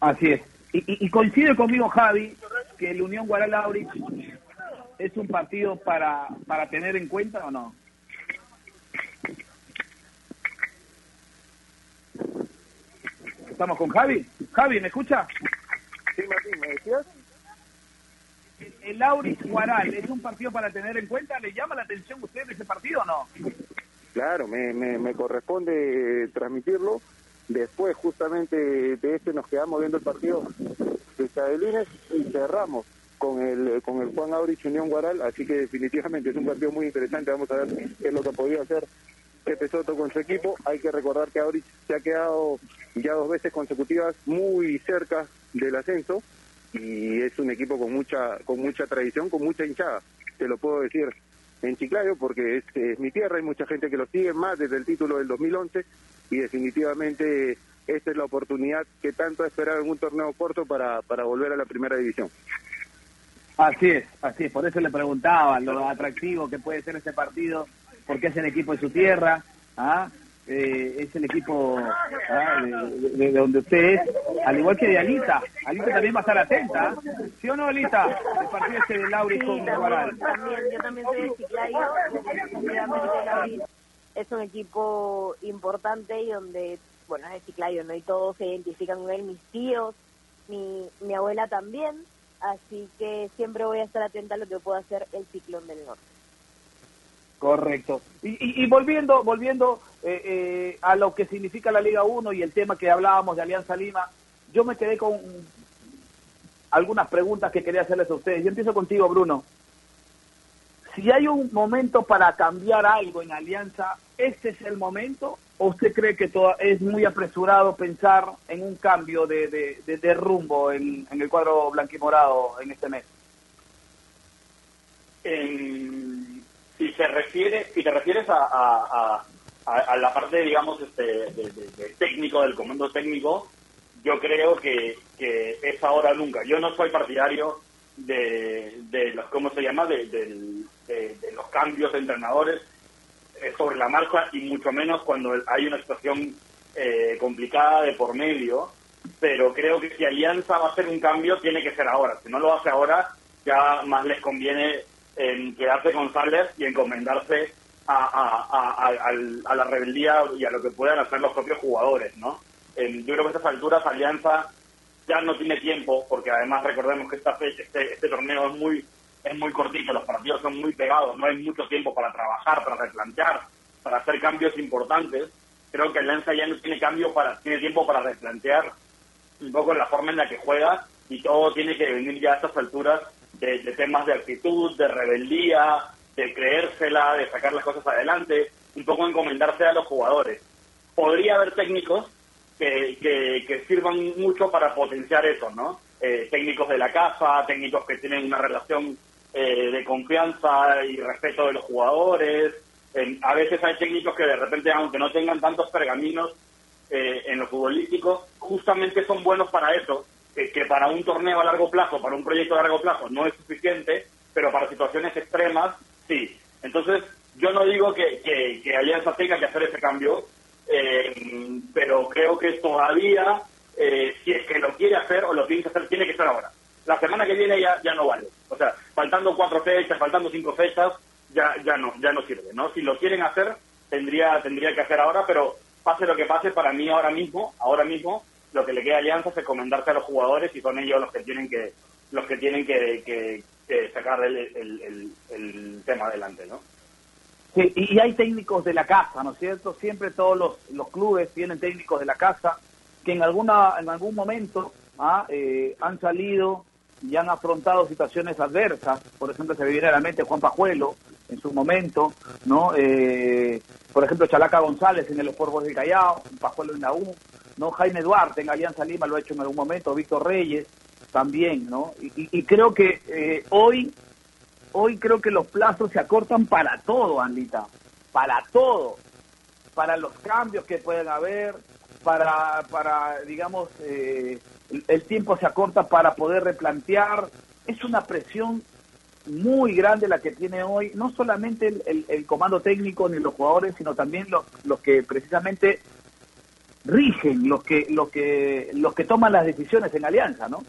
Así es. Y, y- y coincide conmigo, Javi, que el Unión Guaral es un partido para, para tener en cuenta o no. Estamos con Javi. Javi, ¿me escucha? Sí, Martín, ¿me decías? El, el Aurich Guaral es un partido para tener en cuenta. ¿Le llama la atención a usted ese partido o no? Claro, me, me, me corresponde eh, transmitirlo. Después, justamente de este, nos quedamos viendo el partido de Chabelines y cerramos con el con el Juan Aurich Unión Guaral. Así que, definitivamente, es un partido muy interesante. Vamos a ver qué es lo que ha podido hacer Pepe Soto con su equipo. Hay que recordar que Aurich se ha quedado ya dos veces consecutivas muy cerca del ascenso y es un equipo con mucha con mucha tradición, con mucha hinchada. Te lo puedo decir en Chiclayo porque es, es mi tierra, hay mucha gente que lo sigue más desde el título del 2011 y definitivamente esta es la oportunidad que tanto ha esperado en un torneo corto para, para volver a la primera división. Así es, así es. Por eso le preguntaba lo atractivo que puede ser este partido, porque es el equipo de su tierra, ¿ah? Eh, es el equipo ¿ah? de, de- de donde usted es, al igual que de Alita. Alita también va a estar atenta, ¿ah? ¿sí o no, Alita? El partido este de Lauri Sí, con también, también, yo también soy de Chiclayo. Es un equipo importante y donde, bueno, es de Chiclayo, ¿no? Y todos se identifican con él, mis tíos, mi, mi abuela también. Así que siempre voy a estar atenta a lo que pueda hacer el Ciclón del Norte. Correcto. Y, y- y volviendo, volviendo eh, eh, a lo que significa la Liga 1 y el tema que hablábamos de Alianza Lima, yo me quedé con algunas preguntas que quería hacerles a ustedes. Yo empiezo contigo, Bruno. Si hay un momento para cambiar algo en Alianza, ¿este es el momento? ¿O usted cree que toda- es muy apresurado pensar en un cambio de, de- rumbo en, el cuadro blanquimorado en este mes? En- si se refiere, si te refieres a, a- a- a- la parte, digamos, este, de, técnico, del comando técnico, yo creo que, que es ahora nunca. Yo no soy partidario de, de los, ¿cómo se llama?, de, del- de- los cambios de entrenadores eh, sobre la marcha y mucho menos cuando hay una situación eh, complicada de por medio. Pero creo que si Alianza va a hacer un cambio, tiene que ser ahora. Si no lo hace ahora, ya más les conviene en quedarse con Sales y encomendarse a, la rebeldía y a lo que puedan hacer los propios jugadores, ¿no? Yo creo que a estas alturas Alianza ya no tiene tiempo, porque además recordemos que esta este, este torneo es muy es muy cortito, los partidos son muy pegados, no hay mucho tiempo para trabajar, para replantear, para hacer cambios importantes. Creo que Alianza ya no tiene cambio para tiene tiempo para replantear un poco la forma en la que juega y todo tiene que venir ya a estas alturas de, de temas de actitud, de rebeldía, de creérsela, de sacar las cosas adelante, un poco encomendarse a los jugadores. Podría haber técnicos que, que, que sirvan mucho para potenciar eso, ¿no? Eh, técnicos de la casa, técnicos que tienen una relación eh, de confianza y respeto de los jugadores. Eh, a veces hay técnicos que de repente, aunque no tengan tantos pergaminos, eh, en lo futbolístico justamente son buenos para eso, que, para un torneo a largo plazo, para un proyecto a largo plazo no es suficiente, pero para situaciones extremas sí. Entonces, yo no digo que, que, que Alianza tenga que hacer ese cambio, eh, pero creo que todavía, eh, si es que lo quiere hacer o lo piensa hacer, tiene que ser ahora. La semana que viene ya, ya no vale. O sea, faltando cuatro fechas, faltando cinco fechas, ya, ya no, ya no sirve, ¿no? Si lo quieren hacer, tendría, tendría que hacer ahora, pero pase lo que pase, para mí ahora mismo, ahora mismo, lo que le queda a Alianza es encomendarse a los jugadores y son ellos los que tienen que, los que tienen que, que- sacar el, el- tema adelante, ¿no? Sí, y hay técnicos de la casa, ¿no es cierto? Siempre todos los, los clubes tienen técnicos de la casa que en alguna en algún momento ah, eh, han salido y han afrontado situaciones adversas. Por ejemplo, se me viene a la mente Juan Pajuelo en su momento, ¿no? Eh, por ejemplo, Chalaca González en el Sport del Callao, Pajuelo en la U, ¿no? Jaime Duarte en Alianza Lima lo ha hecho en algún momento, Víctor Reyes también, ¿no? Y, y- creo que eh, hoy hoy creo que los plazos se acortan para todo, Andita, para todo, para los cambios que pueden haber, para, para digamos, eh, el, tiempo se acorta para poder replantear. Es una presión muy grande la que tiene hoy, no solamente el comando técnico ni los jugadores, sino también los, los que precisamente rigen, los que, los que, los que toman las decisiones en Alianza, ¿no?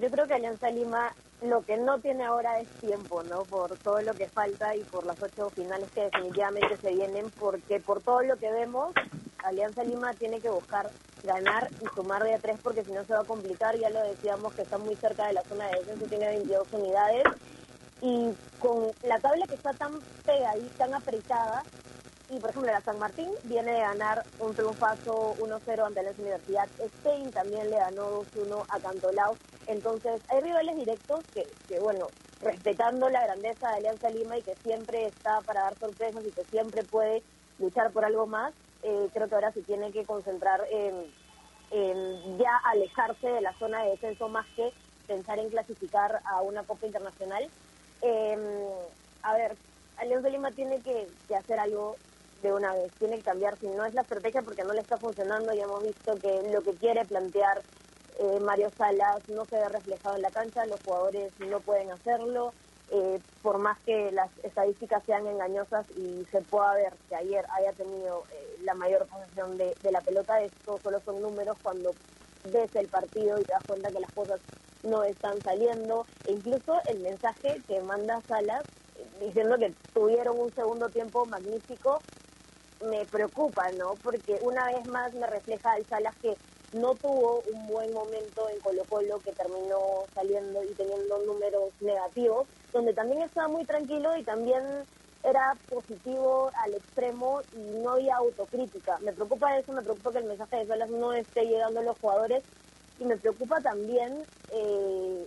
Yo creo que Alianza Lima lo que no tiene ahora es tiempo, ¿no? Por todo lo que falta y por las ocho finales que definitivamente se vienen, porque por todo lo que vemos, Alianza Lima tiene que buscar ganar y sumar de a tres, porque si no se va a complicar. Ya lo decíamos que está muy cerca de la zona de descenso, tiene 22 unidades. Y con la tabla que está tan pegadita, tan apretada, y por ejemplo, la San Martín viene de ganar un triunfazo 1-0 ante la Universidad. Stein también le ganó 2-1 a Cantolao. Entonces, hay rivales directos que, que, bueno, respetando la grandeza de Alianza Lima y que siempre está para dar sorpresas y que siempre puede luchar por algo más, eh, creo que ahora se tiene que concentrar en, ya alejarse de la zona de descenso más que pensar en clasificar a una Copa Internacional. Eh, a ver, Alianza Lima tiene que, que hacer algo de una vez, tiene que cambiar, si no es la estrategia porque no le está funcionando, ya hemos visto que lo que quiere plantear eh, Mario Salas no se ve reflejado en la cancha, los jugadores no pueden hacerlo, eh, por más que las estadísticas sean engañosas y se pueda ver que ayer haya tenido eh, la mayor posesión de, la pelota, esto solo son números cuando ves el partido y te das cuenta que las cosas no están saliendo, e incluso el mensaje que manda Salas eh, diciendo que tuvieron un segundo tiempo magnífico, me preocupa, ¿no? Porque una vez más me refleja al Salas que no tuvo un buen momento en Colo Colo, que terminó saliendo y teniendo números negativos, donde también estaba muy tranquilo y también era positivo al extremo y no había autocrítica. Me preocupa eso, me preocupa que el mensaje de Salas no esté llegando a los jugadores y me preocupa también eh,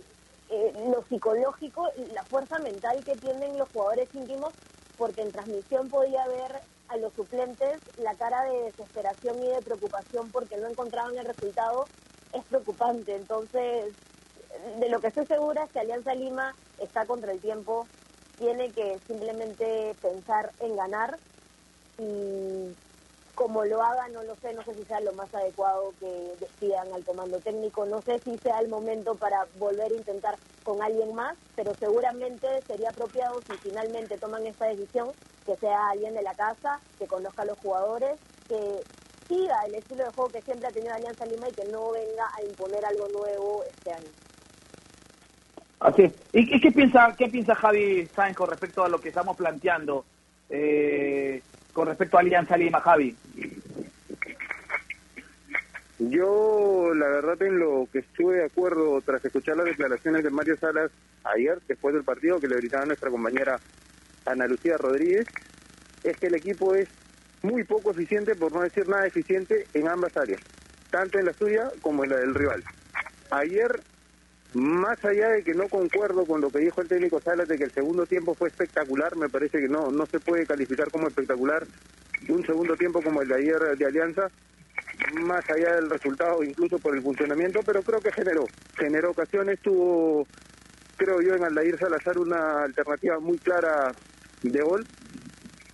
eh, lo psicológico y la fuerza mental que tienen los jugadores íntimos, porque en transmisión podía ver a los suplentes la cara de desesperación y de preocupación porque no encontraban el resultado, es preocupante. Entonces, de lo que estoy segura es que Alianza Lima está contra el tiempo, tiene que simplemente pensar en ganar y como lo haga, no lo sé, no sé si sea lo más adecuado que despidan al comando técnico, no sé si sea el momento para volver a intentar con alguien más, pero seguramente sería apropiado si finalmente toman esta decisión que sea alguien de la casa, que conozca a los jugadores, que siga el estilo de juego que siempre ha tenido Alianza Lima y que no venga a imponer algo nuevo este año. Así es. ¿Y, qué piensa qué piensa Javi Sáenz con respecto a lo que estamos planteando eh, con respecto a Alianza Lima, Javi? Yo, la verdad, en lo que estuve de acuerdo tras escuchar las declaraciones de Mario Salas ayer, después del partido que le gritaba nuestra compañera Ana Lucía Rodríguez, es que el equipo es muy poco eficiente, por no decir nada eficiente, en ambas áreas, tanto en la suya como en la del rival. Ayer, más allá de que no concuerdo con lo que dijo el técnico Salas de que el segundo tiempo fue espectacular, me parece que no, no se puede calificar como espectacular un segundo tiempo como el de ayer de Alianza, más allá del resultado, incluso por el funcionamiento, pero creo que generó, generó ocasiones, tuvo, creo yo, en Aldair Salazar una alternativa muy clara de gol,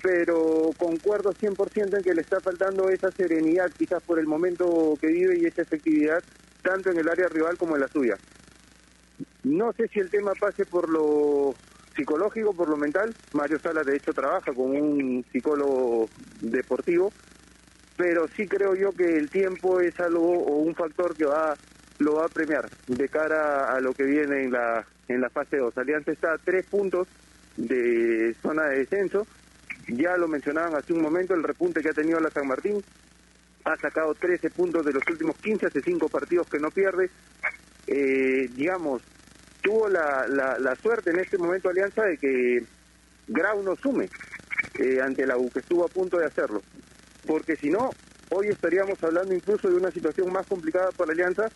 pero concuerdo 100% en que le está faltando esa serenidad, quizás por el momento que vive y esa efectividad, tanto en el área rival como en la suya. No sé si el tema pase por lo psicológico, por lo mental. Mario Sala, de hecho, trabaja con un psicólogo deportivo, pero sí creo yo que el tiempo es algo o un factor que va lo va a premiar de cara a lo que viene en la en la fase 2. Alianza está a tres puntos de zona de descenso. Ya lo mencionaban hace un momento, el repunte que ha tenido la San Martín. Ha sacado 13 puntos de los últimos 15, hace cinco partidos que no pierde. Eh, digamos, tuvo la, la, la suerte en este momento Alianza de que Grau no sume eh, ante la U, que estuvo a punto de hacerlo. Porque si no, hoy estaríamos hablando incluso de una situación más complicada para Alianza,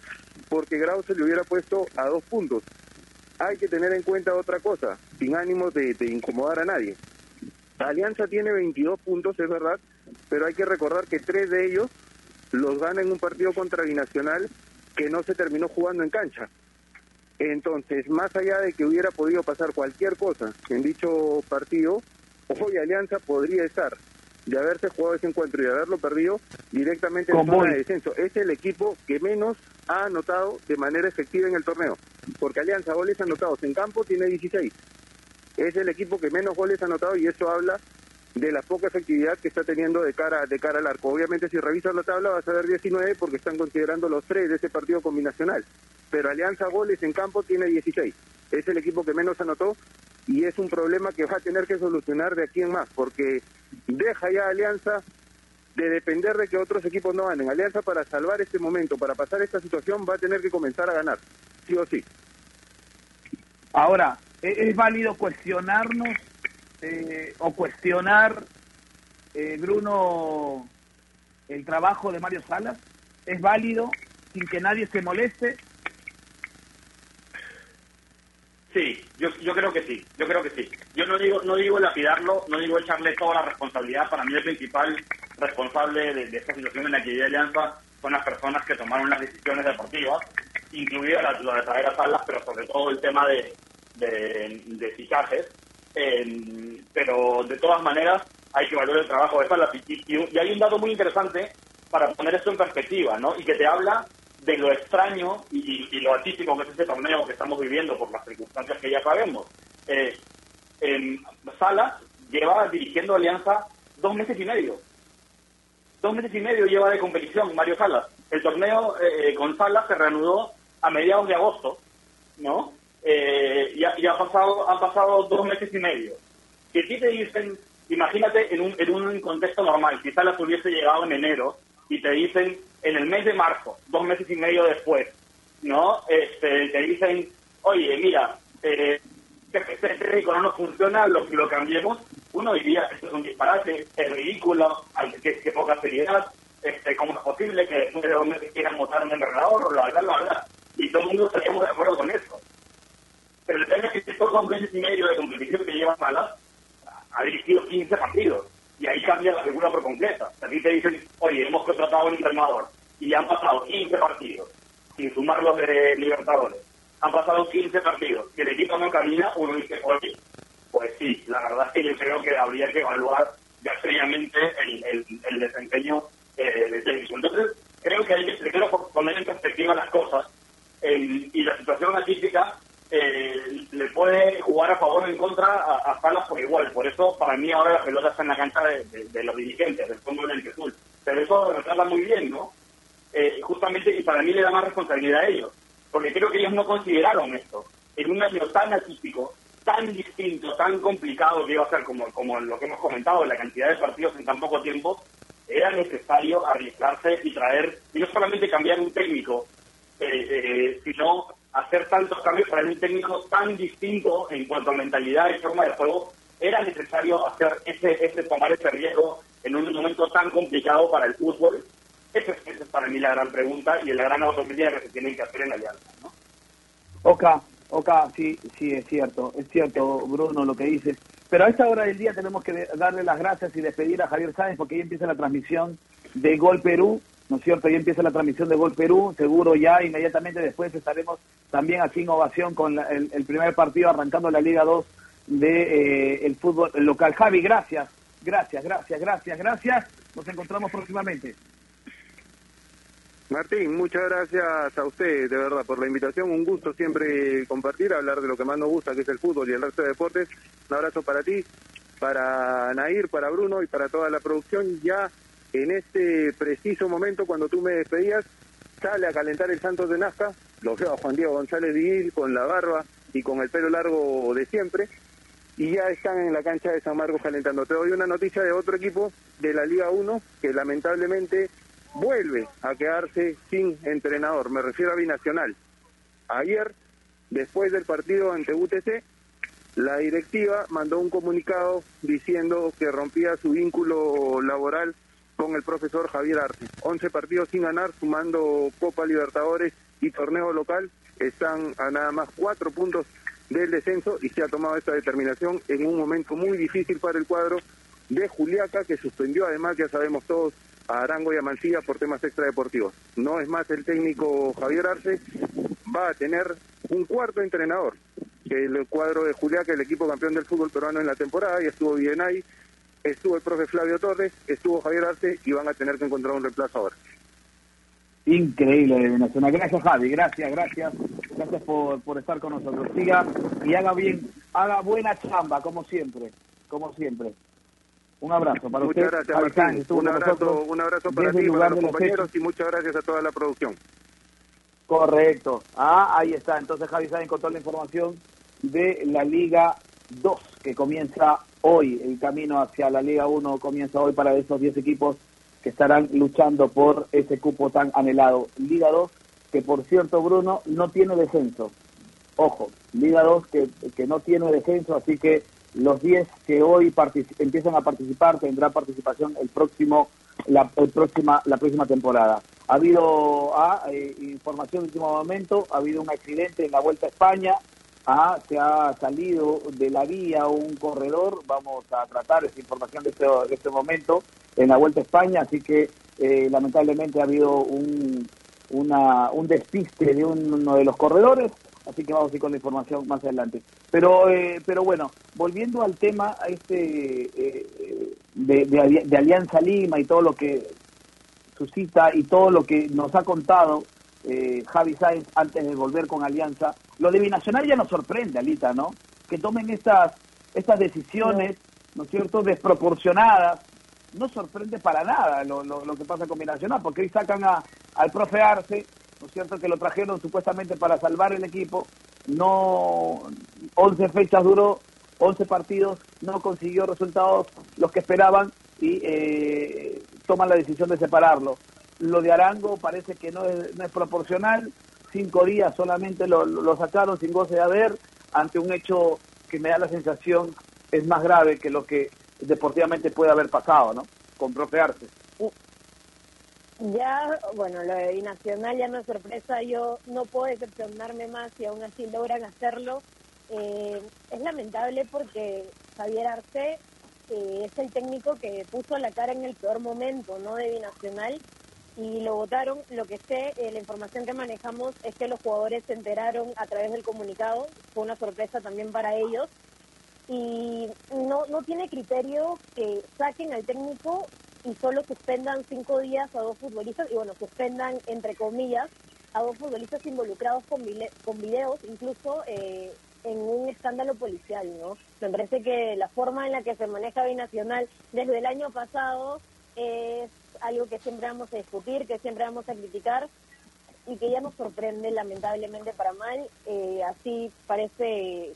porque Grau se le hubiera puesto a dos puntos. Hay que tener en cuenta otra cosa, sin ánimo de, de incomodar a nadie. Alianza tiene 22 puntos, es verdad, pero hay que recordar que tres de ellos los gana en un partido contra Binacional que no se terminó jugando en cancha. Entonces, más allá de que hubiera podido pasar cualquier cosa en dicho partido, hoy Alianza podría estar de haberse jugado ese encuentro y de haberlo perdido directamente en zona de descenso. Es el equipo que menos ha anotado de manera efectiva en el torneo, porque Alianza goles anotados en campo tiene 16. Es el equipo que menos goles ha anotado y eso habla de la poca efectividad que está teniendo de cara de cara al arco. Obviamente si revisas la tabla vas a ver 19 porque están considerando los tres de ese partido combinacional. Pero Alianza goles en campo tiene 16. Es el equipo que menos anotó y es un problema que va a tener que solucionar de aquí en más porque deja ya Alianza de depender de que otros equipos no ganen. Alianza para salvar este momento, para pasar esta situación va a tener que comenzar a ganar, sí o sí. Ahora, ¿es, es válido cuestionarnos eh, o cuestionar, eh, Bruno, el trabajo de Mario Salas? ¿Es válido sin que nadie se moleste? Sí, yo, yo creo que sí, yo creo que sí. Yo no digo no digo lapidarlo, no digo echarle toda la responsabilidad. Para mí el principal responsable de, esta situación en la que vive Alianza son las personas que tomaron las decisiones deportivas, incluida la, la de traer a Salas, pero sobre todo el tema de, de, de fichajes. Eh, pero de todas maneras hay que valorar el trabajo de Salas. Y, y- hay un dato muy interesante para poner esto en perspectiva, ¿no? Y que te habla de lo extraño y, y- lo atípico que es este torneo que estamos viviendo por las circunstancias que ya sabemos. Eh, Salas lleva dirigiendo Alianza dos meses y medio. Dos meses y medio lleva de competición Mario Salas. El torneo eh, con Salas se reanudó a mediados de agosto, ¿no? Eh, y, ha, y ha pasado, han pasado dos meses y medio. Si a ti te dicen, imagínate en un, en un contexto normal, si Salas hubiese llegado en enero y te dicen en el mes de marzo, dos meses y medio después, ¿no? Este, te dicen, oye, mira, eh, que este técnico no nos funciona, lo, lo cambiemos, uno diría, esto es un disparate, es ridículo, hay que, que poca seriedad, este, ¿cómo es posible que después de dos meses quieran votar un entrenador? Bla, bla, bla, bla. Y todo el mundo estaríamos de acuerdo con eso. Pero el tema es que estos dos meses y medio de competición que lleva Salas, ha dirigido 15 partidos y ahí cambia la figura por completa. A ti te dicen, oye, hemos contratado a un entrenador y han pasado 15 partidos, sin sumar los de Libertadores. Han pasado 15 partidos y el equipo no camina, uno dice, oye, pues sí, la verdad es que yo creo que habría que evaluar ya seriamente el, el, desempeño eh, del técnico. Entonces, creo que hay que primero poner en perspectiva las cosas y la situación atípica eh, le puede jugar a favor o en contra a, a Salas por igual. Por eso, para mí, ahora la pelota está en la cancha de, los dirigentes, del fondo del azul. Pero eso me trata muy bien, ¿no? Eh, justamente, y para mí le da más responsabilidad a ellos. Porque creo que ellos no consideraron esto. En un año tan atípico, tan distinto, tan complicado que iba a ser como, como lo que hemos comentado, la cantidad de partidos en tan poco tiempo, era necesario arriesgarse y traer, y no solamente cambiar un técnico, eh, eh, sino hacer tantos cambios para un técnico tan distinto en cuanto a mentalidad y forma de juego, era necesario hacer ese, ese tomar ese riesgo en un momento tan complicado para el fútbol. Esa es, es para mí la gran pregunta y la gran autocrítica que se tienen que hacer en Alianza. ¿no? Oka, Oka, sí, sí, es cierto, es cierto, Bruno, lo que dices. Pero a esta hora del día tenemos que darle las gracias y despedir a Javier Sáenz porque ya empieza la transmisión de Gol Perú, ¿no es cierto? Ya empieza la transmisión de Gol Perú, seguro ya inmediatamente después estaremos también aquí en Ovación con la- el, el primer partido arrancando la Liga 2 de eh, el fútbol local. Javi, gracias, gracias, gracias, gracias, gracias. Nos encontramos próximamente. Martín, muchas gracias a usted, de verdad, por la invitación. Un gusto siempre compartir, hablar de lo que más nos gusta, que es el fútbol y el resto de deportes. Un abrazo para ti, para Nair, para Bruno y para toda la producción. Ya en este preciso momento, cuando tú me despedías, sale a calentar el Santos de Nazca. Lo veo a Juan Diego González Viguil con la barba y con el pelo largo de siempre. Y ya están en la cancha de San Marcos calentando. Te doy una noticia de otro equipo de la Liga 1 que lamentablemente vuelve a quedarse sin entrenador. Me refiero a Binacional. Ayer, después del partido ante UTC, la directiva mandó un comunicado diciendo que rompía su vínculo laboral con el profesor Javier Arce. 11 partidos sin ganar, sumando Copa Libertadores y torneo local. Están a nada más cuatro puntos del descenso y se ha tomado esta determinación en un momento muy difícil para el cuadro de Juliaca, que suspendió además, ya sabemos todos, a Arango y a Mancilla por temas extradeportivos. No es más el técnico Javier Arce, va a tener un cuarto entrenador, que el cuadro de Juliaca, el equipo campeón del fútbol peruano en la temporada, y estuvo bien ahí, estuvo el profe Flavio Torres, estuvo Javier Arce y van a tener que encontrar un reemplazo ahora. Increíble Nacional. Gracias, Javi. Gracias, gracias. Gracias por, por estar con nosotros. Siga y haga bien, haga buena chamba, como siempre. Como siempre. Un abrazo para Muchas usted. gracias, Martín. Un abrazo, un abrazo para ti, para los compañeros y muchas gracias a toda la producción. Correcto. Ah, ahí está. Entonces Javi Sáenz con toda la información de la Liga 2 que comienza hoy. El camino hacia la Liga 1 comienza hoy para esos 10 equipos que estarán luchando por ese cupo tan anhelado. Liga 2 que por cierto Bruno no tiene descenso. Ojo, Liga 2 que, que no tiene descenso, así que los 10 que hoy empiezan a participar tendrán participación el próximo la, el próxima la próxima temporada. Ha habido ah, eh, información último momento, ha habido un accidente en la Vuelta a España, ah, se ha salido de la vía un corredor, vamos a tratar esa información de este, de este momento en la Vuelta a España, así que eh, lamentablemente ha habido un, una, un despiste de un- uno de los corredores, así que vamos a ir con la información más adelante. Pero, eh, pero bueno, volviendo al tema a este eh, eh, de, de de Alianza Lima y todo lo que suscita y todo lo que nos ha contado eh, Javi Sáenz antes de volver con Alianza, lo de Binacional ya nos sorprende, Alita, ¿no? Que tomen estas, estas decisiones, ¿no es cierto?, desproporcionadas. No sorprende para nada lo, lo, lo que pasa con Binacional, porque hoy sacan a, al profe Arce, ¿no es cierto?, que lo trajeron supuestamente para salvar el equipo. No, 11 fechas duró, 11 partidos, no consiguió resultados los que esperaban y eh, toman la decisión de separarlo. Lo de Arango parece que no es, no es proporcional, cinco días solamente lo, sacaron sin goce de haber, ante un hecho que me da la sensación es más grave que lo que deportivamente puede haber pasado, ¿no? Con profe Arce. Ya, bueno, lo de Binacional ya no es sorpresa, yo no puedo decepcionarme más si aún así logran hacerlo. Eh, es lamentable porque Javier Arce eh, es el técnico que puso la cara en el peor momento, ¿no? De Binacional y lo votaron. Lo que sé, eh, la información que manejamos es que los jugadores se enteraron a través del comunicado, fue una sorpresa también para ellos y no, no tiene criterio que saquen al técnico y solo suspendan cinco días a dos futbolistas, y bueno, suspendan entre comillas a dos futbolistas involucrados con, con videos, incluso eh, en un escándalo policial, ¿no? Me parece que la forma en la que se maneja Binacional desde el año pasado es algo que siempre vamos a discutir, que siempre vamos a criticar, y que ya nos sorprende lamentablemente para mal. Eh, así parece,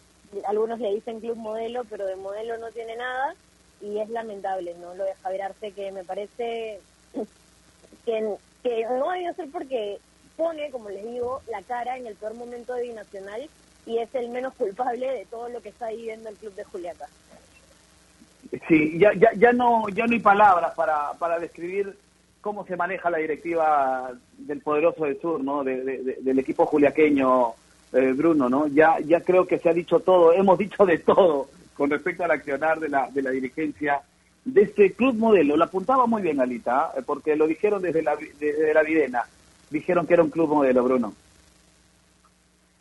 algunos le dicen club modelo, pero de modelo no tiene nada y es lamentable, ¿no? Lo de Javier Arce que me parece que, que no debió ser porque pone, como les digo, la cara en el peor momento de Binacional y es el menos culpable de todo lo que está viviendo el club de Juliaca. Sí, ya, ya, ya, no, ya no hay palabras para, para describir cómo se maneja la directiva del poderoso del sur, ¿no? De- de- de- del equipo juliaqueño, eh, Bruno, ¿no? Ya, ya creo que se ha dicho todo, hemos dicho de todo con respecto al accionar de la, de la dirigencia de este club modelo. Lo apuntaba muy bien, Alita, ¿eh? porque lo dijeron desde la, desde la Videna. Dijeron que era un club modelo, Bruno.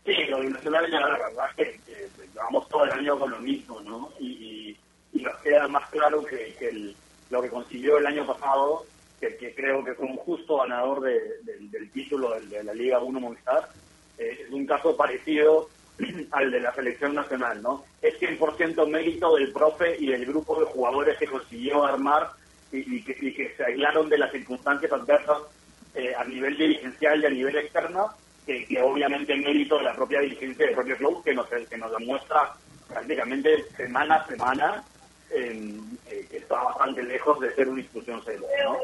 Sí, lo de Nacional ya la verdad que, que llevamos todo el año con lo mismo, ¿no? Y queda más claro que, el- lo que consiguió el año pasado, que, creo que fue un justo ganador de- del- título de, la Liga 1 Movistar, eh, es un caso parecido al de la selección nacional, ¿no? Es 100% mérito del profe y del grupo de jugadores que consiguió armar y, que, se aislaron de las circunstancias adversas eh, a nivel dirigencial y a nivel externo, que, obviamente mérito de la propia dirigencia del propio club, que nos, que nos demuestra prácticamente semana a semana eh, eh, está bastante lejos de ser una institución seria, ¿no?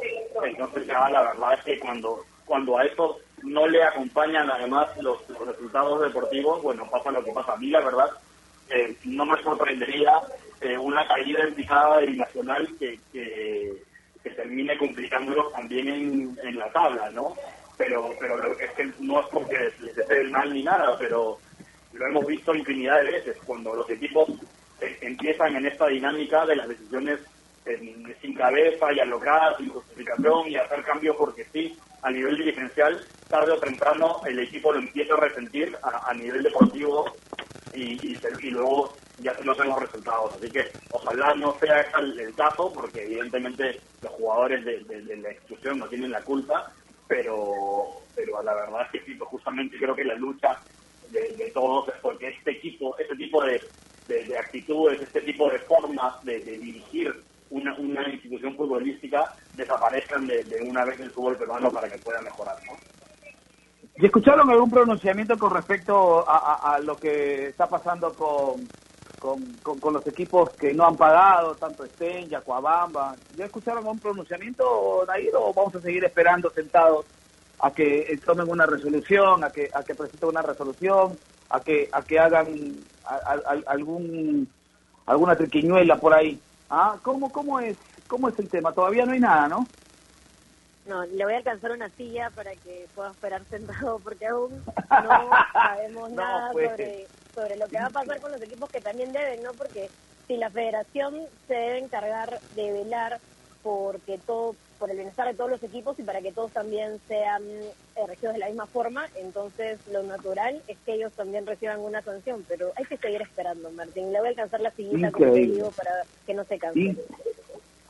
Entonces ya la verdad es que cuando, cuando a eso no le acompañan además los, resultados deportivos, bueno, pasa lo que pasa. A mí la verdad eh, no me sorprendería eh, una caída en picada del Nacional que, que, termine complicándolo también en, en la tabla, ¿no? Pero, pero es que no es porque les esté mal ni nada, pero lo hemos visto infinidad de veces cuando los equipos empiezan en esta dinámica de las decisiones sin cabeza y alocadas, sin justificación y hacer cambios porque sí, a nivel dirigencial, tarde o temprano el equipo lo empieza a resentir a, nivel deportivo y, luego ya no tenemos resultados. Así que ojalá no sea el, el caso, porque evidentemente los jugadores de, la institución no tienen la culpa, pero pero la verdad que pues justamente creo que la lucha de, de todos es porque este equipo, este tipo de, de- de actitudes, este tipo de formas de, de dirigir una, una institución futbolística desaparezcan de, de una vez el fútbol peruano para que pueda mejorar, ¿no? ¿Y escucharon algún pronunciamiento con respecto a, a- lo que está pasando con, con, con- los equipos que no han pagado, tanto Estén, Yacuabamba? ¿Ya escucharon algún pronunciamiento, Nair, o vamos a seguir esperando sentados a que tomen una resolución, a que, a que presenten una resolución, a que, a que hagan a- a- a- algún alguna triquiñuela por ahí? ¿Ah? ¿Cómo, cómo, es, ¿Cómo es el tema? Todavía no hay nada, ¿no? No, le voy a alcanzar una silla para que pueda esperar sentado porque aún no sabemos No, nada pues. sobre, sobre lo que va a pasar con los equipos que también deben, ¿no? Porque si la federación se debe encargar de velar porque todo por el bienestar de todos los equipos y para que todos también sean eh, regidos de la misma forma, entonces lo natural es que ellos también reciban una sanción, pero hay que seguir esperando, Martín. Le voy a alcanzar la sillita, como te digo, para que no se canse. In-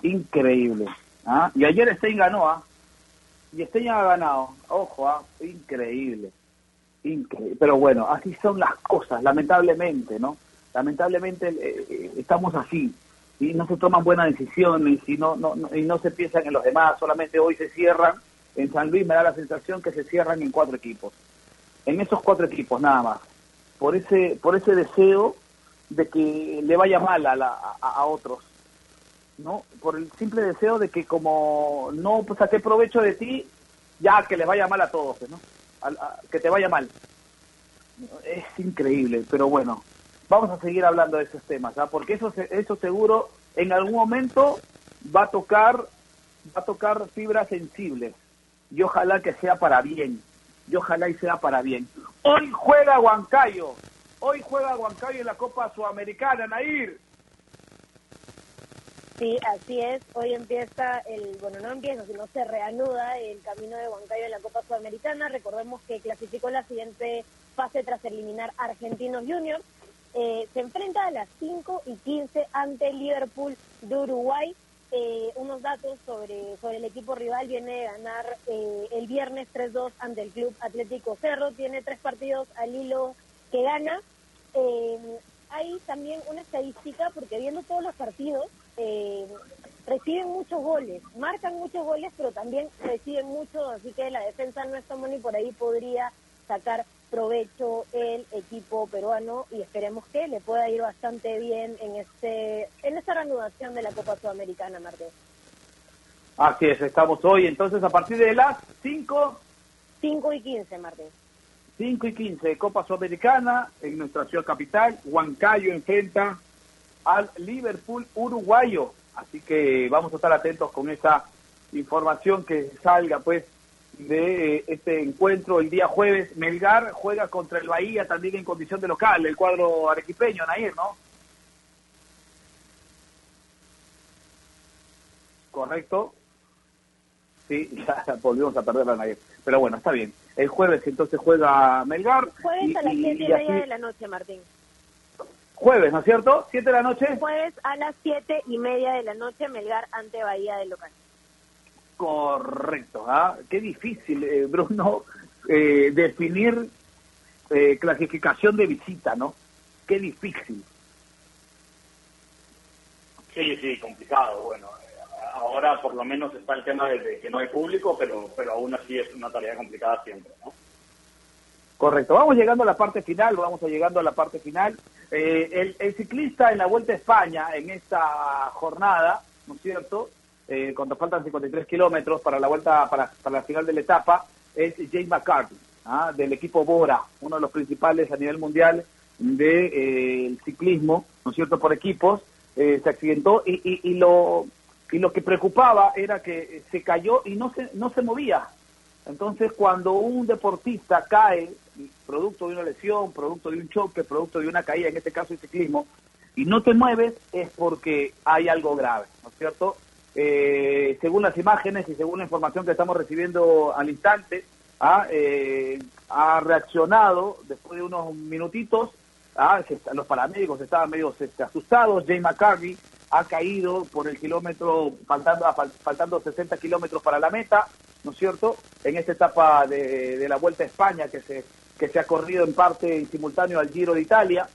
increíble. ¿ah? Y ayer Stein ganó, ¿ah? Y Stein ha ganado. Ojo, ¿ah? Increíble. Increíble. Pero bueno, así son las cosas, lamentablemente, ¿no? Lamentablemente eh, eh, estamos así. Y no se toman buenas decisiones y no, no, y no se piensan en los demás. Solamente hoy se cierran. En San Luis me da la sensación que se cierran en cuatro equipos. En esos cuatro equipos, nada más. Por ese, por ese deseo de que le vaya mal a, la- a, otros. ¿no? Por el simple deseo de que como no pues, saqué provecho de ti, ya que les vaya mal a todos, ¿no? A- que te vaya mal. Es increíble, pero bueno, vamos a seguir hablando de esos temas, ¿ah? porque eso, eso seguro en algún momento va a tocar, va a tocar fibras sensibles y ojalá que sea para bien, y ojalá y sea para bien. Hoy juega Huancayo, hoy juega Huancayo en la Copa Sudamericana, Nair. Sí, así es. Hoy empieza el, bueno, no empieza, sino se reanuda el camino de Huancayo en la Copa Sudamericana. Recordemos que clasificó la siguiente fase tras eliminar Argentinos Juniors. Eh, se enfrenta a las 5 y 15 ante el Liverpool de Uruguay. Eh, unos datos sobre, sobre el equipo rival. Viene de ganar eh, el viernes 3-2 ante el Club Atlético Cerro. Tiene tres partidos al hilo que gana. Hay también una estadística, porque viendo todos los partidos, reciben muchos goles, marcan muchos goles, pero también reciben muchos, así que la defensa no está buena y por ahí podría sacar provecho el equipo peruano y esperemos que le pueda ir bastante bien en este en esta reanudación de la Copa Sudamericana, Martín. Así es, estamos hoy entonces a partir de las 5, 5 y 15, Martín. 5 y 15 Copa Sudamericana en nuestra ciudad capital. Huancayo enfrenta al Liverpool uruguayo. Así que vamos a estar atentos con esa información que salga pues de eh, este encuentro el día jueves. Melgar juega contra el Bahía también en condición de local, el cuadro arequipeño, Nair, ¿no? Correcto. Sí, ya volvimos a perder la Nair. Pero bueno, está bien. El jueves entonces juega Melgar. Jueves y- a las y- 7 y, media así- de la noche, Martín. Jueves, ¿no es cierto? ¿Siete de la noche? Jueves a las 7 y media de la noche, Melgar ante Bahía del local. Correcto. ¿ah? Qué difícil, eh, Bruno, eh, definir eh, clasificación de visita, ¿no? Qué difícil. Sí, sí, complicado. Bueno, ahora por lo menos está el tema de, de que no hay público, pero, pero aún así es una tarea complicada siempre, ¿no? Correcto. Vamos llegando a la parte final, vamos a llegando a la parte final. Eh, el, el ciclista en la Vuelta a España en esta jornada, ¿no es cierto? Eh, cuando faltan 53 kilómetros para la vuelta, para, para la final de la etapa, es James McCarthy, ¿ah? del equipo Bora, uno de los principales a nivel mundial del de, eh, ciclismo, ¿no es cierto?, por equipos. Eh, se accidentó y, y, y lo y lo que preocupaba era que se cayó y no se no se movía entonces, cuando un deportista cae, producto de una lesión, producto de un choque, producto de una caída, en este caso el ciclismo, y no te mueves, es porque hay algo grave, ¿no es cierto? Eh, según las imágenes y según la información que estamos recibiendo al instante, ha, eh, ha reaccionado después de unos minutitos ah, los paramédicos estaban medio asustados. Jay McCarthy ha caído por el kilómetro, faltando, fal- faltando 60 kilómetros para la meta, ¿no es cierto? En esta etapa de, de la Vuelta a España que se, que se ha corrido en parte en simultáneo al Giro de Italia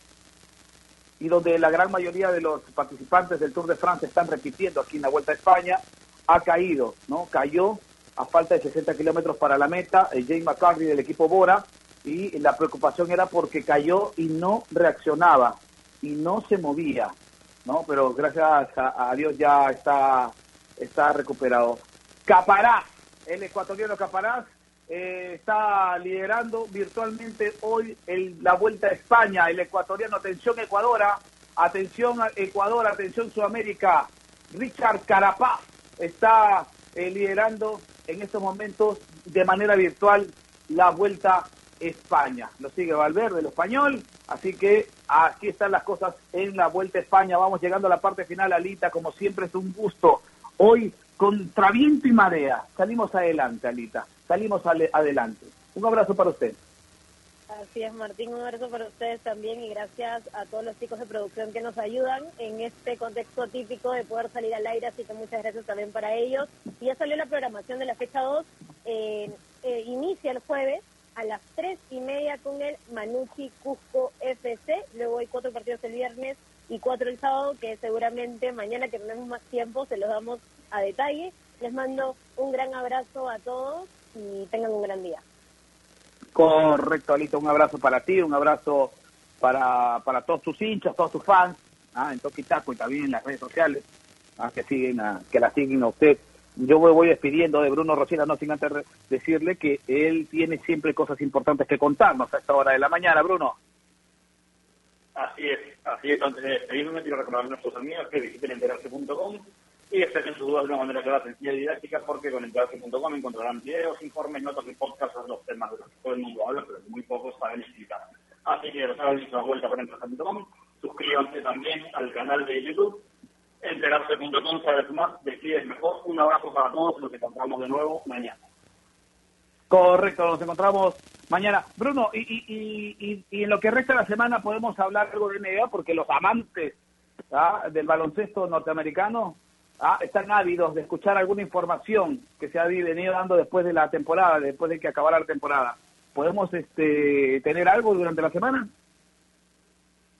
y donde la gran mayoría de los participantes del Tour de Francia están repitiendo aquí en la Vuelta a España, ha caído, ¿no? Cayó a falta de 60 kilómetros para la meta, el Jay McCarthy del equipo Bora, y la preocupación era porque cayó y no reaccionaba, y no se movía, ¿no? Pero gracias a, a Dios ya está, está recuperado. Caparás, el ecuatoriano Caparás, eh, está liderando virtualmente hoy el- la Vuelta a España, el ecuatoriano, atención Ecuadora, atención a Ecuador, atención Sudamérica, Richard Carapaz está eh, liderando en estos momentos de manera virtual la Vuelta a España. Lo sigue Valverde, el español, así que aquí están las cosas en la Vuelta a España. Vamos llegando a la parte final, Alita, como siempre es un gusto. Hoy, contra viento y marea, salimos adelante, Alita, salimos ale- adelante. Un abrazo para usted. Así es, Martín, un abrazo para ustedes también y gracias a todos los chicos de producción que nos ayudan en este contexto típico de poder salir al aire, así que muchas gracias también para ellos. Y ya salió la programación de la fecha 2, eh, inicia el jueves a las tres y media con el Manucci Cusco FC, luego hay cuatro partidos el viernes y cuatro el sábado, que seguramente mañana que tenemos más tiempo se los damos a detalle. Les mando un gran abrazo a todos y tengan un gran día. Correcto, Alita, un abrazo para ti, un abrazo para, para todos tus hinchas, todos tus fans, ah, en Toquitaco y también en las redes sociales, ah, que siguen a, que la siguen a usted. Yo me voy despidiendo de Bruno Rosina, no sin antes decirle que él tiene siempre cosas importantes que contarnos a esta hora de la mañana, Bruno. Así es, así es. Despedirme, quiero recordar a nuestros amigos que visiten enterarse.com y despejen sus dudas de una manera clara, sencilla y didáctica, porque con enterarse.com encontrarán videos, informes, notas y podcasts sobre los temas de los que todo el mundo habla, pero que muy pocos saben explicar. Así que los hagan una vuelta por enterarse.com, suscríbanse también al canal de YouTube, enterarse.com, sabes más, decides mejor. Un abrazo para todos, nos encontramos de nuevo mañana. Correcto, nos encontramos mañana. Bruno, y, y, y, en lo que resta de la semana podemos hablar algo de NBA, porque los amantes ¿ah? del baloncesto norteamericano ¿ah? están ávidos de escuchar alguna información que se ha venido dando después de la temporada, después de que acabara la temporada. ¿Podemos este, tener algo durante la semana?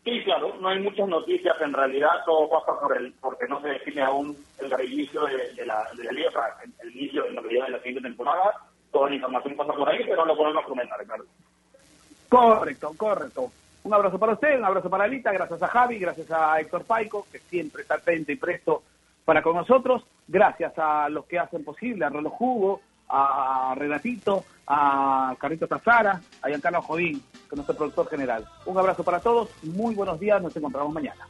Sí, claro, no hay muchas noticias en realidad, todo pasa por el, porque no se define aún el reinicio de, la, de la liga, el inicio en realidad de la siguiente temporada, toda la información pasa por ahí, pero lo podemos comentar, claro. Correcto, correcto. Un abrazo para usted, un abrazo para Alita, gracias a Javi, gracias a Héctor Paico, que siempre está atento y presto para con nosotros, gracias a los que hacen posible, a Rolo Jugo, a Renatito, a Carrito Tazara, a Giancarlo Jodín, que es nuestro productor general. Un abrazo para todos, muy buenos días, nos encontramos mañana.